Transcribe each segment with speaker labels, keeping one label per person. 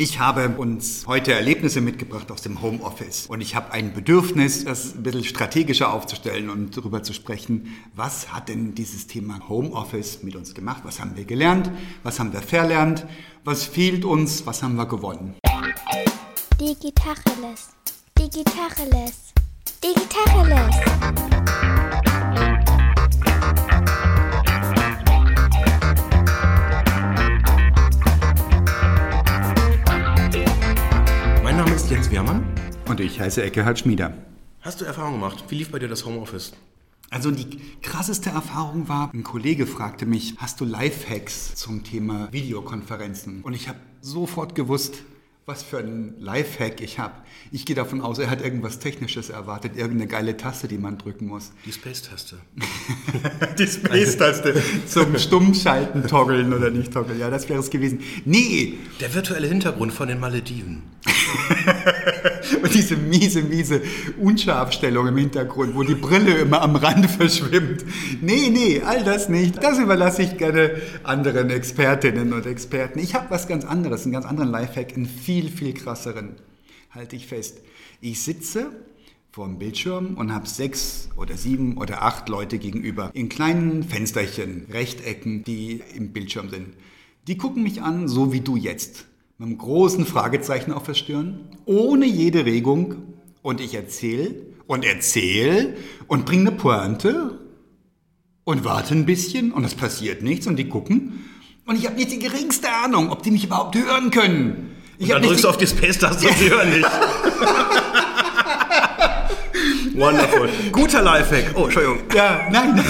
Speaker 1: Ich habe uns heute Erlebnisse mitgebracht aus dem Homeoffice und ich habe ein Bedürfnis, das ein bisschen strategischer aufzustellen und darüber zu sprechen, was hat denn dieses Thema Homeoffice mit uns gemacht? Was haben wir gelernt? Was haben wir verlernt? Was fehlt uns? Was haben wir gewonnen?
Speaker 2: Digitacheles. Digitacheles. Digitacheles.
Speaker 3: Ist Jens Wehrmann.
Speaker 1: Und ich heiße Eckehard Schmieder.
Speaker 3: Hast du Erfahrung gemacht? Wie lief bei dir das Homeoffice?
Speaker 1: Also die krasseste Erfahrung war, ein Kollege fragte mich, hast du Lifehacks zum Thema Videokonferenzen? Und ich habe sofort gewusst, was für ein Lifehack ich habe. Ich gehe davon aus, er hat irgendwas Technisches erwartet, irgendeine geile Taste, die man drücken muss.
Speaker 3: Die Space-Taste.
Speaker 1: die Space-Taste zum Stummschalten toggeln oder nicht toggeln. Ja, das wäre es gewesen. Nee!
Speaker 3: Der virtuelle Hintergrund von den Malediven.
Speaker 1: Und diese miese, miese Unscharfstellung im Hintergrund, wo die Brille immer am Rand verschwimmt. Nee, nee, all das nicht. Das überlasse ich gerne anderen Expertinnen und Experten. Ich habe was ganz anderes, einen ganz anderen Lifehack, einen viel, viel krasseren. Halte ich fest. Ich sitze vor dem Bildschirm und habe sechs oder sieben oder acht Leute gegenüber in kleinen Fensterchen, Rechtecken, die im Bildschirm sind. Die gucken mich an, so wie du jetzt mit einem großen Fragezeichen auf der Stirn, ohne jede Regung. Und ich erzähle und erzähle und bringe eine Pointe und warte ein bisschen und es passiert nichts und die gucken. Und ich habe nicht die geringste Ahnung, ob die mich überhaupt hören können. Ich
Speaker 3: Und dann drückst du auf die Space-Taste und sie hören nicht. Wonderful. Guter Lifehack. Oh, Entschuldigung.
Speaker 1: Ja, nein.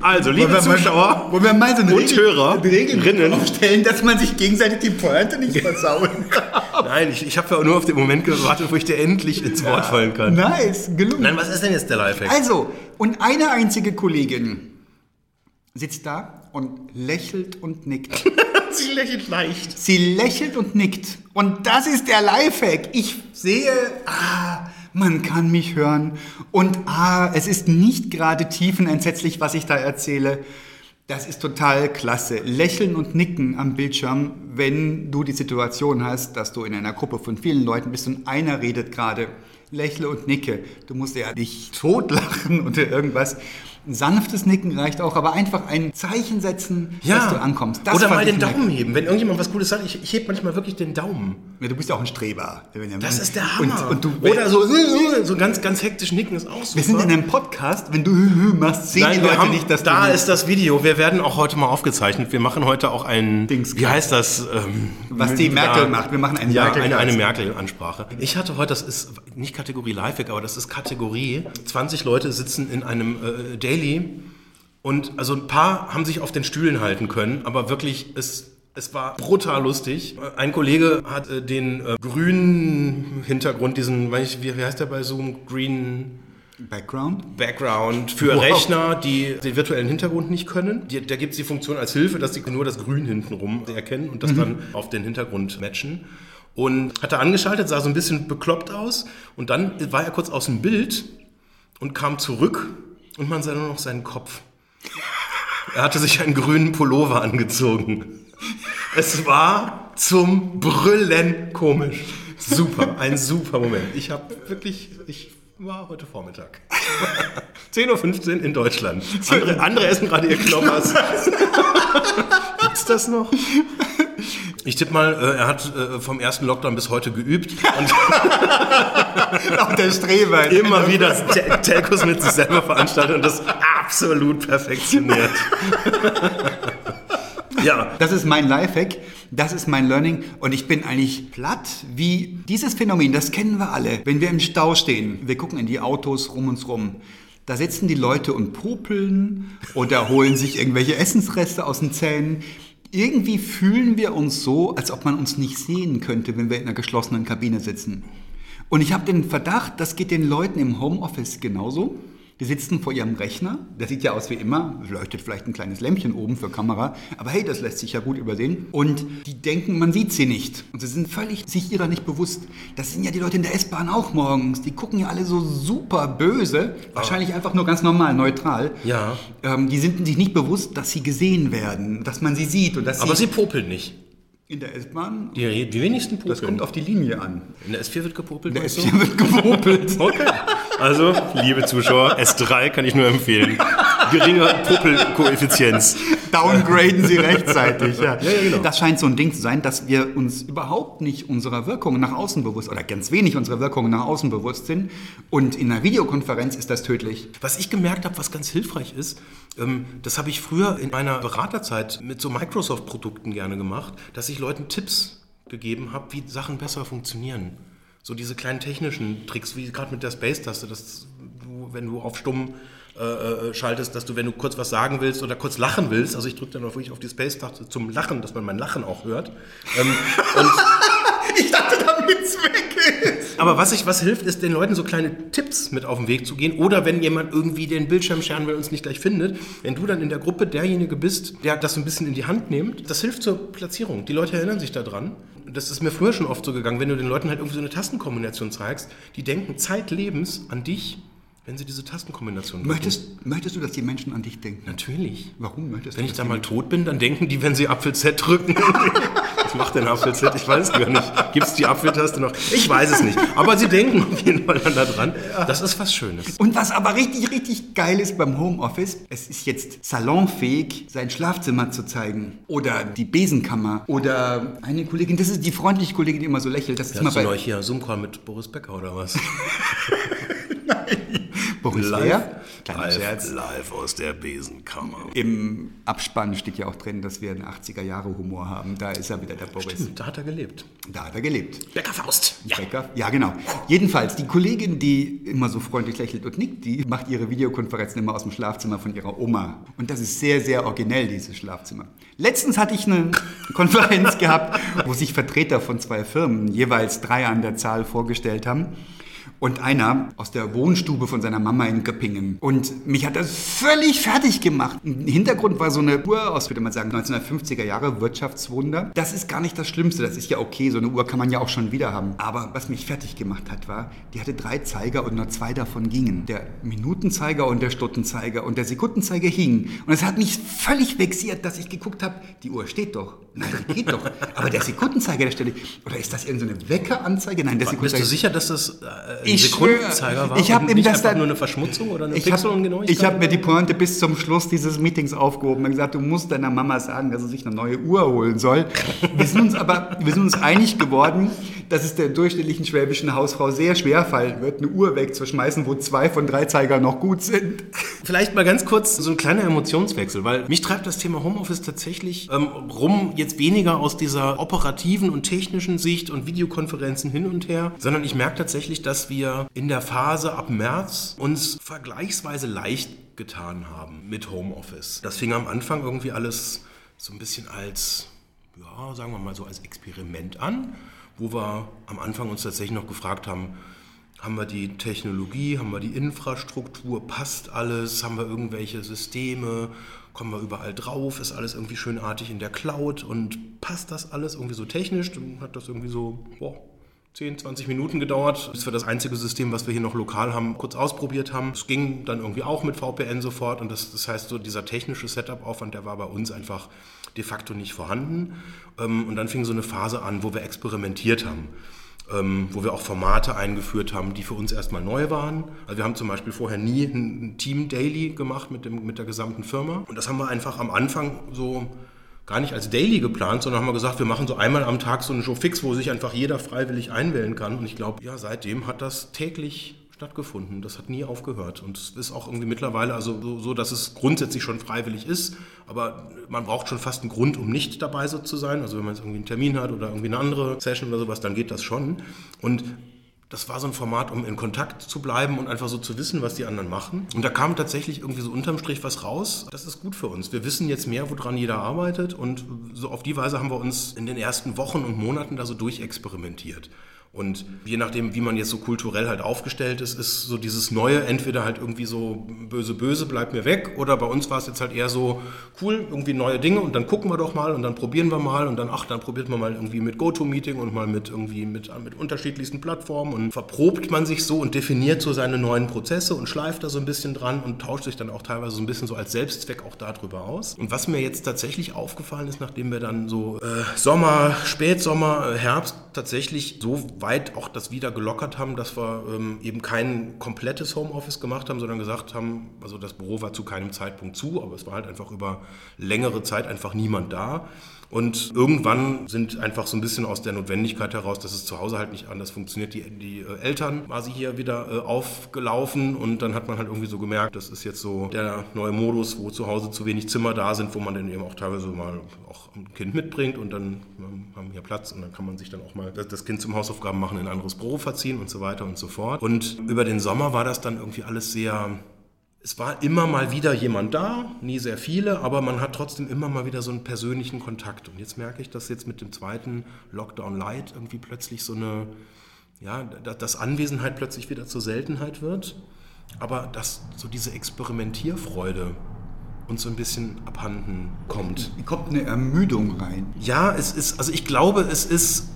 Speaker 3: Also, liebe
Speaker 1: Wollen
Speaker 3: Zuschauer
Speaker 1: wollen wir mal so
Speaker 3: und
Speaker 1: Regel-
Speaker 3: Hörer,
Speaker 1: Regeln aufstellen, dass man sich gegenseitig die Pointe nicht versauen kann.
Speaker 3: Nein, ich, ich habe ja nur auf den Moment gewartet, wo ich dir endlich ins Wort fallen kann.
Speaker 1: Nice, gelungen.
Speaker 3: Nein, was ist denn jetzt der Lifehack?
Speaker 1: Also, und eine einzige Kollegin sitzt da und lächelt und nickt.
Speaker 3: Sie lächelt leicht.
Speaker 1: Sie lächelt und nickt. Und das ist der Lifehack. Ich sehe, ah, man kann mich hören. Und ah, es ist nicht gerade tiefenentsetzlich, was ich da erzähle. Das ist total klasse. Lächeln und nicken am Bildschirm, wenn du die Situation hast, dass du in einer Gruppe von vielen Leuten bist und einer redet gerade. Lächle und nicke. Du musst ja nicht totlachen oder irgendwas. Ein sanftes Nicken reicht auch, aber einfach ein Zeichen setzen, dass du ankommst. Das
Speaker 3: Oder mal den
Speaker 1: nett.
Speaker 3: Daumen heben. Wenn irgendjemand was Cooles sagt, ich, ich heb manchmal wirklich den Daumen.
Speaker 1: Ja, du bist ja auch ein Streber.
Speaker 3: Das ist der Hammer.
Speaker 1: Und, und du,
Speaker 3: Oder so, so ganz, ganz hektisch nicken ist auch super.
Speaker 1: wir sind in einem Podcast, wenn du machst, sehen
Speaker 3: Nein,
Speaker 1: die Leute
Speaker 3: haben,
Speaker 1: nicht, dass
Speaker 3: da ist das Video. Wir werden auch heute mal aufgezeichnet. Wir machen heute auch ein,
Speaker 1: Dings.
Speaker 3: wie heißt das? Ähm,
Speaker 1: Was die Merkel macht. Wir machen einen
Speaker 3: ja,
Speaker 1: Merkel-Kreis.
Speaker 3: eine, eine Merkel-Ansprache. Ich hatte heute, das ist nicht Kategorie Lifehack, aber das ist Kategorie. 20 Leute sitzen in einem äh, Daily und also ein paar haben sich auf den Stühlen halten können, aber wirklich es es war brutal lustig. Ein Kollege hat äh, den äh, grünen Hintergrund, diesen, ich, wie, wie heißt der bei Zoom? Green
Speaker 1: Background?
Speaker 3: Background für
Speaker 1: Wow.
Speaker 3: Rechner, die den virtuellen Hintergrund nicht können. Die, da gibt es die Funktion als Hilfe, dass sie nur das Grün hintenrum erkennen und das dann auf den Hintergrund matchen. Und hat er angeschaltet, sah so ein bisschen bekloppt aus und dann war er kurz aus dem Bild und kam zurück und man sah nur noch seinen Kopf. Er hatte sich einen grünen Pullover angezogen. Es war zum Brüllen komisch. Super, ein super Moment. Ich habe wirklich, ich war heute Vormittag. 10.15 Uhr in Deutschland. Andere, andere essen gerade ihr Knoppers. Gibt's das noch? Ich tippe mal, äh, er hat äh, vom ersten Lockdown bis heute geübt und
Speaker 1: Auch der Streber.
Speaker 3: immer wieder Te- Telcos mit sich selber veranstaltet und das absolut perfektioniert. ja,
Speaker 1: Das ist mein Lifehack, das ist mein Learning und ich bin eigentlich platt, wie dieses Phänomen, das kennen wir alle. Wenn wir im Stau stehen, wir gucken in die Autos rum uns rum, da sitzen die Leute und popeln oder holen sich irgendwelche Essensreste aus den Zähnen. Irgendwie fühlen wir uns so, als ob man uns nicht sehen könnte, wenn wir in einer geschlossenen Kabine sitzen. Und ich habe den Verdacht, das geht den Leuten im Homeoffice genauso. Die sitzen vor ihrem Rechner, der sieht ja aus wie immer, leuchtet vielleicht ein kleines Lämpchen oben für Kamera, aber hey, das lässt sich ja gut übersehen. Und die denken, man sieht sie nicht. Und sie sind völlig sich ihrer nicht bewusst. Das sind ja die Leute in der S-Bahn auch morgens. Die gucken ja alle so super böse, wahrscheinlich einfach nur ganz normal, neutral.
Speaker 3: Ja.
Speaker 1: Ähm, die sind sich nicht bewusst, dass sie gesehen werden, dass man sie sieht und dass
Speaker 3: Aber
Speaker 1: sie
Speaker 3: sie popeln nicht.
Speaker 1: In der S-Bahn.
Speaker 3: Die, die wenigsten popeln.
Speaker 1: Das kommt auf die Linie an.
Speaker 3: In der S4 wird gepopelt.
Speaker 1: In der
Speaker 3: meinst du?
Speaker 1: S4 wird gepopelt.
Speaker 3: Okay. Also, liebe Zuschauer, S3 kann ich nur empfehlen. Geringer Popelkoeffizienz.
Speaker 1: Downgraden sie rechtzeitig. Ja.
Speaker 3: Ja, ja, genau.
Speaker 1: Das scheint so ein Ding zu sein, dass wir uns überhaupt nicht unserer Wirkung nach außen bewusst oder ganz wenig unserer Wirkung nach außen bewusst sind. Und in einer Videokonferenz ist das tödlich.
Speaker 3: Was ich gemerkt habe, was ganz hilfreich ist, ähm, das habe ich früher in meiner Beraterzeit mit so Microsoft-Produkten gerne gemacht, dass ich Leuten Tipps gegeben habe, wie Sachen besser funktionieren. So diese kleinen technischen Tricks, wie gerade mit der Space-Taste, dass du, wenn du auf stumm äh, äh, schaltest, dass du, wenn du kurz was sagen willst oder kurz lachen willst, also ich drücke dann auch wirklich auf die Space-Taste zum Lachen, dass man mein Lachen auch hört. Ähm,
Speaker 1: Ich dachte, damit's weg ist.
Speaker 3: Aber was, ich, was hilft, ist den Leuten so kleine Tipps mit auf den Weg zu gehen. Oder wenn jemand irgendwie den Bildschirm scheren will und uns nicht gleich findet, wenn du dann in der Gruppe derjenige bist, der das ein bisschen in die Hand nimmt, das hilft zur Platzierung. Die Leute erinnern sich daran. Das ist mir früher schon oft so gegangen, wenn du den Leuten halt irgendwie so eine Tastenkombination zeigst, die denken zeitlebens an dich, wenn sie diese Tastenkombination drücken.
Speaker 1: Möchtest, möchtest du, dass die Menschen an dich denken?
Speaker 3: Natürlich.
Speaker 1: Warum möchtest
Speaker 3: Wenn
Speaker 1: du
Speaker 3: ich da mal tot bin, dann denken die, wenn sie Apfel Z drücken. Was macht denn Apfel Z? Ich weiß es gar nicht. Gibt es die Apfeltaste noch? Ich weiß es nicht. Aber sie denken auf jeden Fall dann da dran. Das ist was Schönes.
Speaker 1: Und was aber richtig, richtig geil ist beim Homeoffice, es ist jetzt salonfähig, sein Schlafzimmer zu zeigen. Oder die Besenkammer. Oder eine Kollegin, das ist die freundliche Kollegin, die immer so lächelt. Das ist
Speaker 3: Hast
Speaker 1: mal
Speaker 3: du
Speaker 1: bei
Speaker 3: hier Zoom-Call mit Boris Becker oder was?
Speaker 1: Boris. Kleiner
Speaker 3: live,
Speaker 1: Scherz.
Speaker 3: live aus der Besenkammer.
Speaker 1: Im Abspann steht ja auch drin, dass wir einen 80er-Jahre-Humor haben. Da ist er wieder, der Boris.
Speaker 3: Da hat er gelebt.
Speaker 1: Da hat er gelebt.
Speaker 3: Becker Faust. Ja.
Speaker 1: Becker? Ja, genau. Jedenfalls, die Kollegin, die immer so freundlich lächelt und nickt, die macht ihre Videokonferenzen immer aus dem Schlafzimmer von ihrer Oma. Und das ist sehr, sehr originell, dieses Schlafzimmer. Letztens hatte ich eine Konferenz gehabt, wo sich Vertreter von zwei Firmen, jeweils drei an der Zahl, vorgestellt haben. Und einer aus der Wohnstube von seiner Mama in Göppingen. Und mich hat das völlig fertig gemacht. Im Hintergrund war so eine Uhr aus, würde man sagen, 1950er Jahre, Wirtschaftswunder. Das ist gar nicht das Schlimmste. Das ist ja okay. So eine Uhr kann man ja auch schon wieder haben. Aber was mich fertig gemacht hat, war, die hatte drei Zeiger und nur zwei davon gingen. Der Minutenzeiger und der Stundenzeiger und der Sekundenzeiger hingen. Und es hat mich völlig vexiert, dass ich geguckt habe, die Uhr steht doch. Nein, die geht doch. Aber der Sekundenzeiger, der stelle Oder ist das irgendeine Weckeranzeige? Nein, der
Speaker 3: Bist
Speaker 1: Sekundenzeiger.
Speaker 3: du sicher, dass das äh,
Speaker 1: Ich
Speaker 3: Sekundenzeiger war?
Speaker 1: ich hab
Speaker 3: und
Speaker 1: ihm
Speaker 3: nicht
Speaker 1: das dann-
Speaker 3: nur eine Verschmutzung oder eine
Speaker 1: Ich habe
Speaker 3: Pixelungenauigkeit?
Speaker 1: hab mir die Pointe bis zum Schluss dieses Meetings aufgehoben und gesagt, du musst deiner Mama sagen, dass sie sich eine neue Uhr holen soll. Wir sind uns aber wir sind uns einig geworden, dass es der durchschnittlichen schwäbischen Hausfrau sehr schwer fallen wird, eine Uhr wegzuschmeißen, wo zwei von drei Zeigern noch gut sind.
Speaker 3: Vielleicht mal ganz kurz so ein kleiner Emotionswechsel, weil mich treibt das Thema Homeoffice tatsächlich ähm, rum, jetzt weniger aus dieser operativen und technischen Sicht und Videokonferenzen hin und her, sondern ich merke tatsächlich, dass wir in der Phase ab März uns vergleichsweise leicht getan haben mit Homeoffice. Das fing am Anfang irgendwie alles so ein bisschen als, ja, sagen wir mal so als Experiment an, wo wir am Anfang uns tatsächlich noch gefragt haben, haben wir die Technologie, haben wir die Infrastruktur, passt alles, haben wir irgendwelche Systeme, kommen wir überall drauf, ist alles irgendwie schönartig in der Cloud und passt das alles irgendwie so technisch? Dann hat das irgendwie so boah, 10, 20 Minuten gedauert, bis wir das einzige System, was wir hier noch lokal haben, kurz ausprobiert haben. Es ging dann irgendwie auch mit VPN sofort und das, das heißt so dieser technische Setup-Aufwand, der war bei uns einfach de facto nicht vorhanden. Ähm, Und dann fing so eine Phase an, wo wir experimentiert haben ähm, wo wir auch Formate eingeführt haben, die für uns erstmal neu waren. Also wir haben zum Beispiel vorher nie ein Team Daily gemacht mit, dem, mit der gesamten Firma. Und das haben wir einfach am Anfang so gar nicht als Daily geplant, sondern haben wir gesagt, wir machen so einmal am Tag so eine Show fix, wo sich einfach jeder freiwillig einwählen kann. Und ich glaube, ja, seitdem hat das täglich stattgefunden. Das hat nie aufgehört. Und es ist auch irgendwie mittlerweile also so, so, dass es grundsätzlich schon freiwillig ist. Aber man braucht schon fast einen Grund, um nicht dabei so zu sein. Also wenn man jetzt irgendwie einen Termin hat oder irgendwie eine andere Session oder sowas, dann geht das schon. Und das war so ein Format, um in Kontakt zu bleiben und einfach so zu wissen, was die anderen machen. Und da kam tatsächlich irgendwie so unterm Strich was raus. Das ist gut für uns. Wir wissen jetzt mehr, woran jeder arbeitet. Und so auf die Weise haben wir uns in den ersten Wochen und Monaten da so durchexperimentiert. Und je nachdem, wie man jetzt so kulturell halt aufgestellt ist, ist so dieses Neue entweder halt irgendwie so böse, böse, bleibt mir weg. Oder bei uns war es jetzt halt eher so cool, irgendwie neue Dinge und dann gucken wir doch mal und dann probieren wir mal und dann, ach, dann probiert man mal irgendwie mit GoToMeeting und mal mit irgendwie mit, mit unterschiedlichsten Plattformen und verprobt man sich so und definiert so seine neuen Prozesse und schleift da so ein bisschen dran und tauscht sich dann auch teilweise so ein bisschen so als Selbstzweck auch darüber aus. Und was mir jetzt tatsächlich aufgefallen ist, nachdem wir dann so äh, Sommer, Spätsommer, äh, Herbst tatsächlich so weit auch das wieder gelockert haben, dass wir ähm, eben kein komplettes Homeoffice gemacht haben, sondern gesagt haben, also das Büro war zu keinem Zeitpunkt zu, aber es war halt einfach über längere Zeit einfach niemand da. Und irgendwann sind einfach so ein bisschen aus der Notwendigkeit heraus, dass es zu Hause halt nicht anders funktioniert, die, die äh, Eltern quasi hier wieder äh, aufgelaufen und dann hat man halt irgendwie so gemerkt, das ist jetzt so der neue Modus, wo zu Hause zu wenig Zimmer da sind, wo man dann eben auch teilweise mal auch ein Kind mitbringt und dann haben wir hier Platz und dann kann man sich dann auch mal das Kind zum Hausaufgaben machen in ein anderes Büro verziehen und so weiter und so fort. Und über den Sommer war das dann irgendwie alles sehr es war immer mal wieder jemand da, nie sehr viele, aber man hat trotzdem immer mal wieder so einen persönlichen Kontakt. Und jetzt merke ich, dass jetzt mit dem zweiten Lockdown Light irgendwie plötzlich so eine, ja, dass Anwesenheit plötzlich wieder zur Seltenheit wird, aber dass so diese Experimentierfreude uns so ein bisschen abhanden kommt.
Speaker 1: Kommt eine Ermüdung rein?
Speaker 3: Ja, es ist, also ich glaube, es ist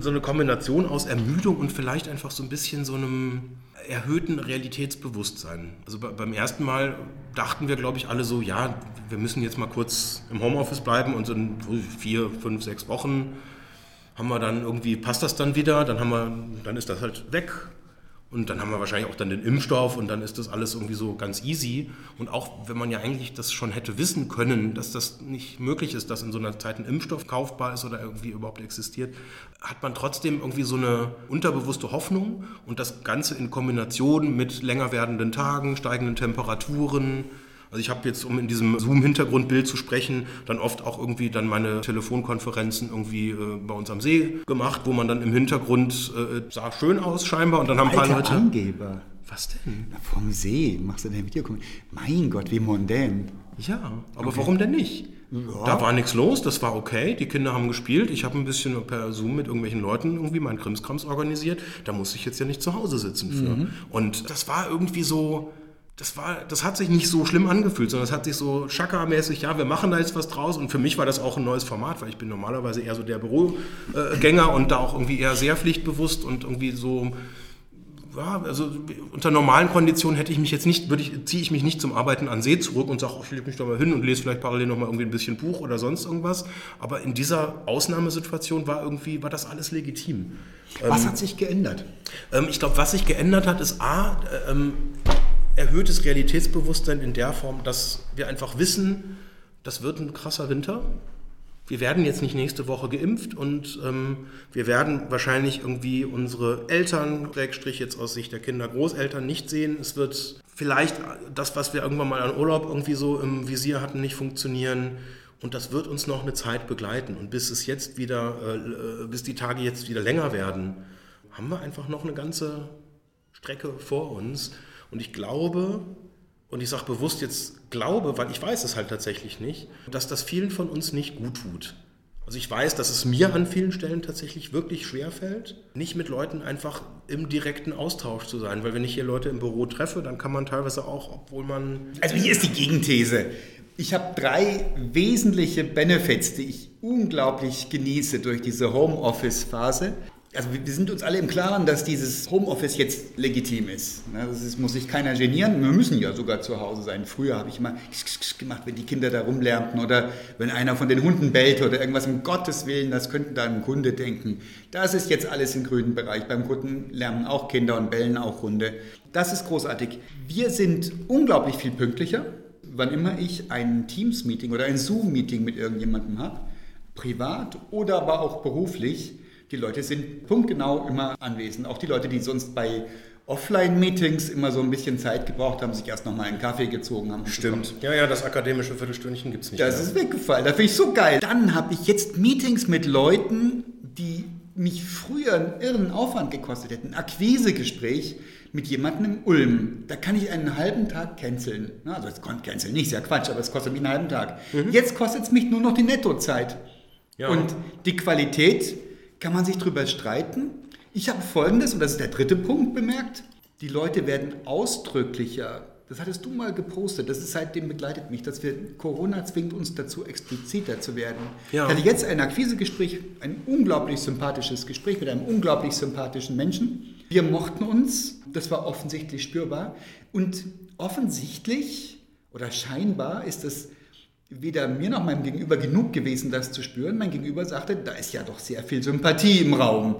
Speaker 3: so eine Kombination aus Ermüdung und vielleicht einfach so ein bisschen so einem erhöhten Realitätsbewusstsein. Also beim ersten Mal dachten wir, glaube ich, alle so, ja, wir müssen jetzt mal kurz im Homeoffice bleiben und so in vier, fünf, sechs Wochen haben wir dann irgendwie, passt das dann wieder, dann haben wir, dann ist das halt weg und dann haben wir wahrscheinlich auch dann den Impfstoff und dann ist das alles irgendwie so ganz easy. Und auch wenn man ja eigentlich das schon hätte wissen können, dass das nicht möglich ist, dass in so einer Zeit ein Impfstoff kaufbar ist oder irgendwie überhaupt existiert, hat man trotzdem irgendwie so eine unterbewusste Hoffnung und das Ganze in Kombination mit länger werdenden Tagen, steigenden Temperaturen, also ich habe jetzt, um in diesem Zoom-Hintergrundbild zu sprechen, dann oft auch irgendwie dann meine Telefonkonferenzen irgendwie äh, bei uns am See gemacht, wo man dann im Hintergrund äh, sah schön aus scheinbar und dann haben ein paar Leute...
Speaker 1: Angeber.
Speaker 3: Was denn?
Speaker 1: Na, vom See machst du dein Video. Mein Gott, wie mondän.
Speaker 3: Ja, aber okay. warum denn nicht? Ja. Da war nichts los, das war okay. Die Kinder haben gespielt. Ich habe ein bisschen per Zoom mit irgendwelchen Leuten irgendwie meinen Krimskrams organisiert. Da muss ich jetzt ja nicht zu Hause sitzen für. Mhm. Und das war irgendwie so, das, war, das hat sich nicht so schlimm angefühlt, sondern es hat sich so schakkermäßig, ja, wir machen da jetzt was draus. Und für mich war das auch ein neues Format, weil ich bin normalerweise eher so der Bürogänger und da auch irgendwie eher sehr pflichtbewusst und irgendwie so, ja, also unter normalen Konditionen hätte ich mich jetzt nicht, würde ich, ziehe ich mich nicht zum Arbeiten an See zurück und sage, oh, ich lege mich da mal hin und lese vielleicht parallel noch mal irgendwie ein bisschen Buch oder sonst irgendwas. Aber in dieser Ausnahmesituation war irgendwie, war das alles legitim.
Speaker 1: Was ähm, hat sich geändert?
Speaker 3: Ähm, ich glaube, was sich geändert hat, ist A, ähm, erhöhtes Realitätsbewusstsein in der Form, dass wir einfach wissen, das wird ein krasser Winter. Wir werden jetzt nicht nächste Woche geimpft und ähm, wir werden wahrscheinlich irgendwie unsere Eltern, Schrägstrich jetzt aus Sicht der Kinder, Großeltern nicht sehen. Es wird vielleicht das, was wir irgendwann mal an Urlaub irgendwie so im Visier hatten, nicht funktionieren. Und das wird uns noch eine Zeit begleiten. Und bis es jetzt wieder, äh, bis die Tage jetzt wieder länger werden, haben wir einfach noch eine ganze Strecke vor uns. Und ich glaube, und ich sage bewusst jetzt glaube, weil ich weiß es halt tatsächlich nicht, dass das vielen von uns nicht gut tut. Also ich weiß, dass es mir an vielen Stellen tatsächlich wirklich schwer fällt, nicht mit Leuten einfach im direkten Austausch zu sein. Weil wenn ich hier Leute im Büro treffe, dann kann man teilweise auch, obwohl man...
Speaker 1: Also hier ist die Gegenthese. Ich habe drei wesentliche Benefits, die ich unglaublich genieße durch diese Homeoffice-Phase also wir sind uns alle im Klaren, dass dieses Homeoffice jetzt legitim ist. Ne, das ist, muss sich keiner genieren. Wir müssen ja sogar zu Hause sein. Früher habe ich immer gemacht, wenn die Kinder da rumlärmten oder wenn einer von den Hunden bellt oder irgendwas. Um Gottes Willen, das könnten da ein Kunde denken. Das ist jetzt alles im grünen Bereich. Beim Kunden lärmen auch Kinder und bellen auch Hunde. Das ist großartig. Wir sind unglaublich viel pünktlicher. Wann immer ich ein Teams-Meeting oder ein Zoom-Meeting mit irgendjemandem habe, privat oder aber auch beruflich, die Leute sind punktgenau immer anwesend. Auch die Leute, die sonst bei Offline-Meetings immer so ein bisschen Zeit gebraucht haben, sich erst nochmal einen Kaffee gezogen haben.
Speaker 3: Stimmt. Ja, ja, das akademische Viertelstündchen gibt es nicht
Speaker 1: Das mehr. ist weggefallen. Da finde ich so geil. Dann habe ich jetzt Meetings mit Leuten, die mich früher einen irren Aufwand gekostet hätten. Ein Akquisegespräch mit jemandem im Ulm. Da kann ich einen halben Tag canceln. Also es konnte canceln, nicht, ist ja Quatsch, aber es kostet mich einen halben Tag. Mhm. Jetzt kostet es mich nur noch die Nettozeit. Ja. Und die Qualität kann man sich darüber streiten. Ich habe Folgendes, und das ist der dritte Punkt, bemerkt. Die Leute werden ausdrücklicher. Das hattest du mal gepostet. Das ist seitdem begleitet mich, dass wir Corona zwingt uns dazu, expliziter zu werden.
Speaker 3: Ja.
Speaker 1: Ich hatte jetzt ein Akquisegespräch, ein unglaublich sympathisches Gespräch mit einem unglaublich sympathischen Menschen. Wir mochten uns, das war offensichtlich spürbar. Und offensichtlich oder scheinbar ist es weder mir noch meinem Gegenüber genug gewesen, das zu spüren. Mein Gegenüber sagte, da ist ja doch sehr viel Sympathie im Raum.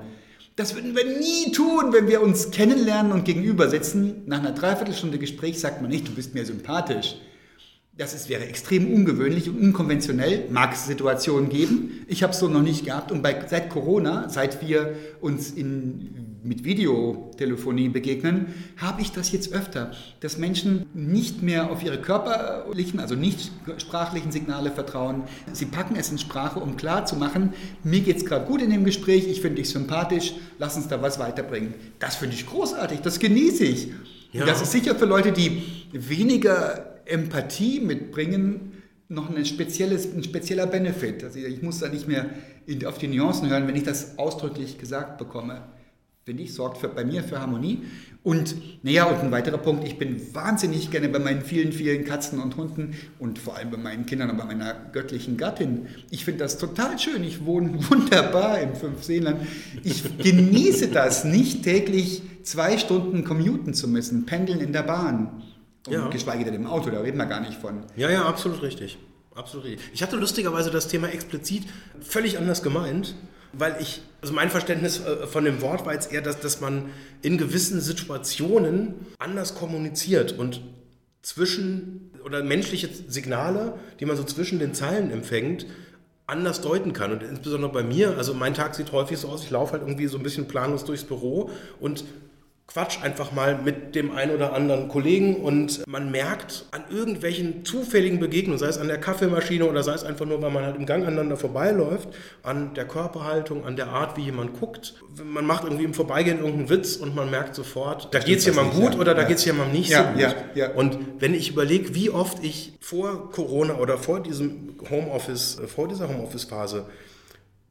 Speaker 1: Das würden wir nie tun, wenn wir uns kennenlernen und gegenüber sitzen. Nach einer Dreiviertelstunde Gespräch sagt man nicht, du bist mir sympathisch. Das ist, wäre extrem ungewöhnlich und unkonventionell. Mag es Situationen geben. Ich habe es so noch nicht gehabt. Und bei, seit Corona, seit wir uns in, mit Videotelefonie begegnen, habe ich das jetzt öfter, dass Menschen nicht mehr auf ihre körperlichen, also nicht sprachlichen Signale vertrauen. Sie packen es in Sprache, um klarzumachen, mir geht es gerade gut in dem Gespräch, ich finde dich sympathisch, lass uns da was weiterbringen. Das finde ich großartig, das genieße ich.
Speaker 3: Ja.
Speaker 1: Das ist sicher für Leute, die weniger Empathie mitbringen, noch ein, spezielles, ein spezieller Benefit. Also ich muss da nicht mehr auf die Nuancen hören, wenn ich das ausdrücklich gesagt bekomme. Finde ich, sorgt für, bei mir für Harmonie. Und naja, und ein weiterer Punkt, ich bin wahnsinnig gerne bei meinen vielen, vielen Katzen und Hunden und vor allem bei meinen Kindern und bei meiner göttlichen Gattin. Ich finde das total schön. Ich wohne wunderbar im Fünfseenland. Ich genieße das, nicht täglich zwei Stunden commuten zu müssen, pendeln in der Bahn. Und
Speaker 3: Ja.
Speaker 1: geschweige denn im Auto, da reden wir gar nicht von.
Speaker 3: Ja, ja, absolut richtig. Absolut richtig. Ich hatte lustigerweise das Thema explizit völlig anders gemeint, weil ich, also mein Verständnis äh, von dem Wort war jetzt eher, dass, dass man in gewissen Situationen anders kommuniziert und zwischen oder menschliche Signale, die man so zwischen den Zeilen empfängt, anders deuten kann. Und insbesondere bei mir, also mein Tag sieht häufig so aus, ich laufe halt irgendwie so ein bisschen planlos durchs Büro und quatsch einfach mal mit dem einen oder anderen Kollegen und man merkt an irgendwelchen zufälligen Begegnungen, sei es an der Kaffeemaschine oder sei es einfach nur, weil man halt im Gang aneinander vorbeiläuft, an der Körperhaltung, an der Art, wie jemand guckt. Man macht irgendwie im Vorbeigehen irgendeinen Witz und man merkt sofort, da geht es jemandem gut
Speaker 1: ja.
Speaker 3: oder da
Speaker 1: Ja.
Speaker 3: geht es jemandem nicht
Speaker 1: Ja,
Speaker 3: so gut.
Speaker 1: ja, ja.
Speaker 3: Und wenn ich überlege, wie oft ich vor Corona oder vor diesem Homeoffice, äh, vor dieser Homeoffice-Phase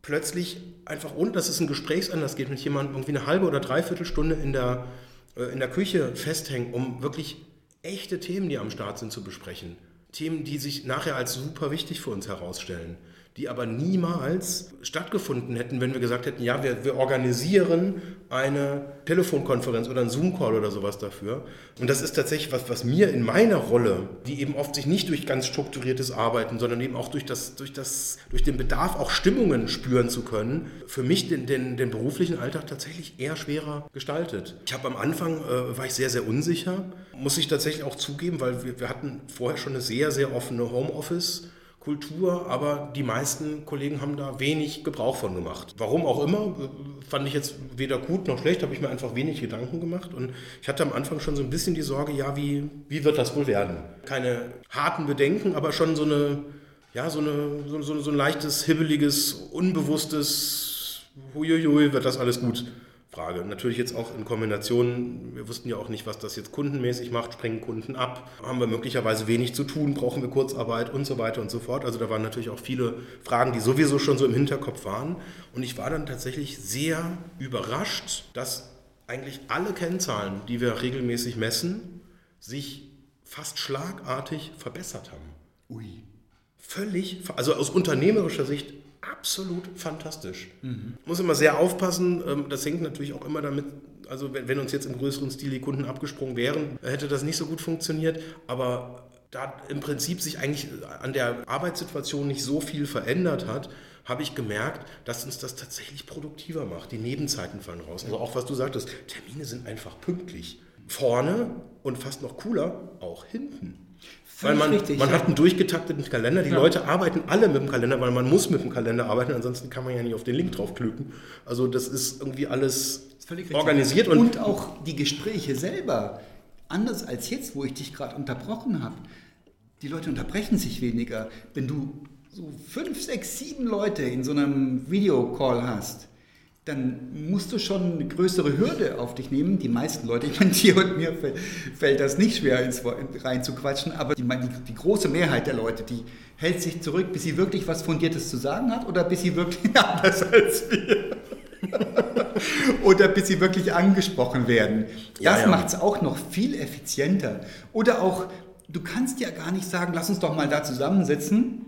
Speaker 3: plötzlich einfach, ohne dass es ein Gesprächsanlass geht, mit jemandem irgendwie eine halbe oder dreiviertel Stunde in der, äh, in der Küche festhängen, um wirklich echte Themen, die am Start sind, zu besprechen. Themen, die sich nachher als super wichtig für uns herausstellen, die aber niemals stattgefunden hätten, wenn wir gesagt hätten, ja, wir, wir organisieren eine Telefonkonferenz oder einen Zoom-Call oder sowas dafür. Und das ist tatsächlich was, was mir in meiner Rolle, die eben oft sich nicht durch ganz strukturiertes Arbeiten, sondern eben auch durch, das, durch, das, durch den Bedarf, auch Stimmungen spüren zu können, für mich den, den, den beruflichen Alltag tatsächlich eher schwerer gestaltet. Ich habe am Anfang, äh, war ich sehr, sehr unsicher, muss ich tatsächlich auch zugeben, weil wir, wir hatten vorher schon eine sehr, sehr offene Homeoffice- Kultur, aber die meisten Kollegen haben da wenig Gebrauch von gemacht. Warum auch immer, äh, fand ich jetzt weder gut noch schlecht, habe ich mir einfach wenig Gedanken gemacht und ich hatte am Anfang schon so ein bisschen die Sorge, ja, wie, wie wird das wohl werden? Keine harten Bedenken, aber schon so eine, ja, so, eine, so, so, so ein leichtes, hibbeliges, unbewusstes, huiuiui, wird das alles gut? Frage. Natürlich jetzt auch in Kombination, wir wussten ja auch nicht, was das jetzt kundenmäßig macht, sprengen Kunden ab, haben wir möglicherweise wenig zu tun, brauchen wir Kurzarbeit und so weiter und so fort. Also da waren natürlich auch viele Fragen, die sowieso schon so im Hinterkopf waren. Und ich war dann tatsächlich sehr überrascht, dass eigentlich alle Kennzahlen, die wir regelmäßig messen, sich fast schlagartig verbessert haben
Speaker 1: Ui.
Speaker 3: völlig, also aus unternehmerischer Sicht absolut fantastisch. Muss immer sehr aufpassen, ähm, das hängt natürlich auch immer damit, also wenn, uns jetzt im größeren Stil die Kunden abgesprungen wären, äh, hätte das nicht so gut funktioniert, aber da im Prinzip sich eigentlich an der Arbeitssituation nicht so viel verändert hat, habe ich gemerkt, dass uns das tatsächlich produktiver macht. Die Nebenzeiten fallen raus. Also auch was du sagtest, Termine sind einfach pünktlich. Vorne und fast noch cooler, auch hinten. Weil man,
Speaker 1: richtig,
Speaker 3: man
Speaker 1: ja.
Speaker 3: hat einen durchgetakteten Kalender. Die
Speaker 1: Ja.
Speaker 3: Leute arbeiten alle mit dem Kalender, weil man muss mit dem Kalender arbeiten, ansonsten kann man ja nicht auf den Link draufklicken. Also das ist irgendwie alles
Speaker 1: Völlig richtig.
Speaker 3: organisiert und,
Speaker 1: und auch die Gespräche selber, anders als jetzt, wo ich dich gerade unterbrochen habe. Die Leute unterbrechen sich weniger. Wenn du so fünf, sechs, sieben Leute in so einem Videocall hast, dann musst du schon eine größere Hürde auf dich nehmen. Die meisten Leute, ich meine, dir und mir fällt, fällt das nicht schwer, ins, rein zu quatschen, aber die, die, die große Mehrheit der Leute, die hält sich zurück, bis sie wirklich was Fundiertes zu sagen hat oder bis sie wirklich anders als wir. oder bis sie wirklich angesprochen werden.
Speaker 3: Ja,
Speaker 1: Das
Speaker 3: ja.
Speaker 1: macht es auch noch viel effizienter. Oder auch, du kannst ja gar nicht sagen, lass uns doch mal da zusammensitzen,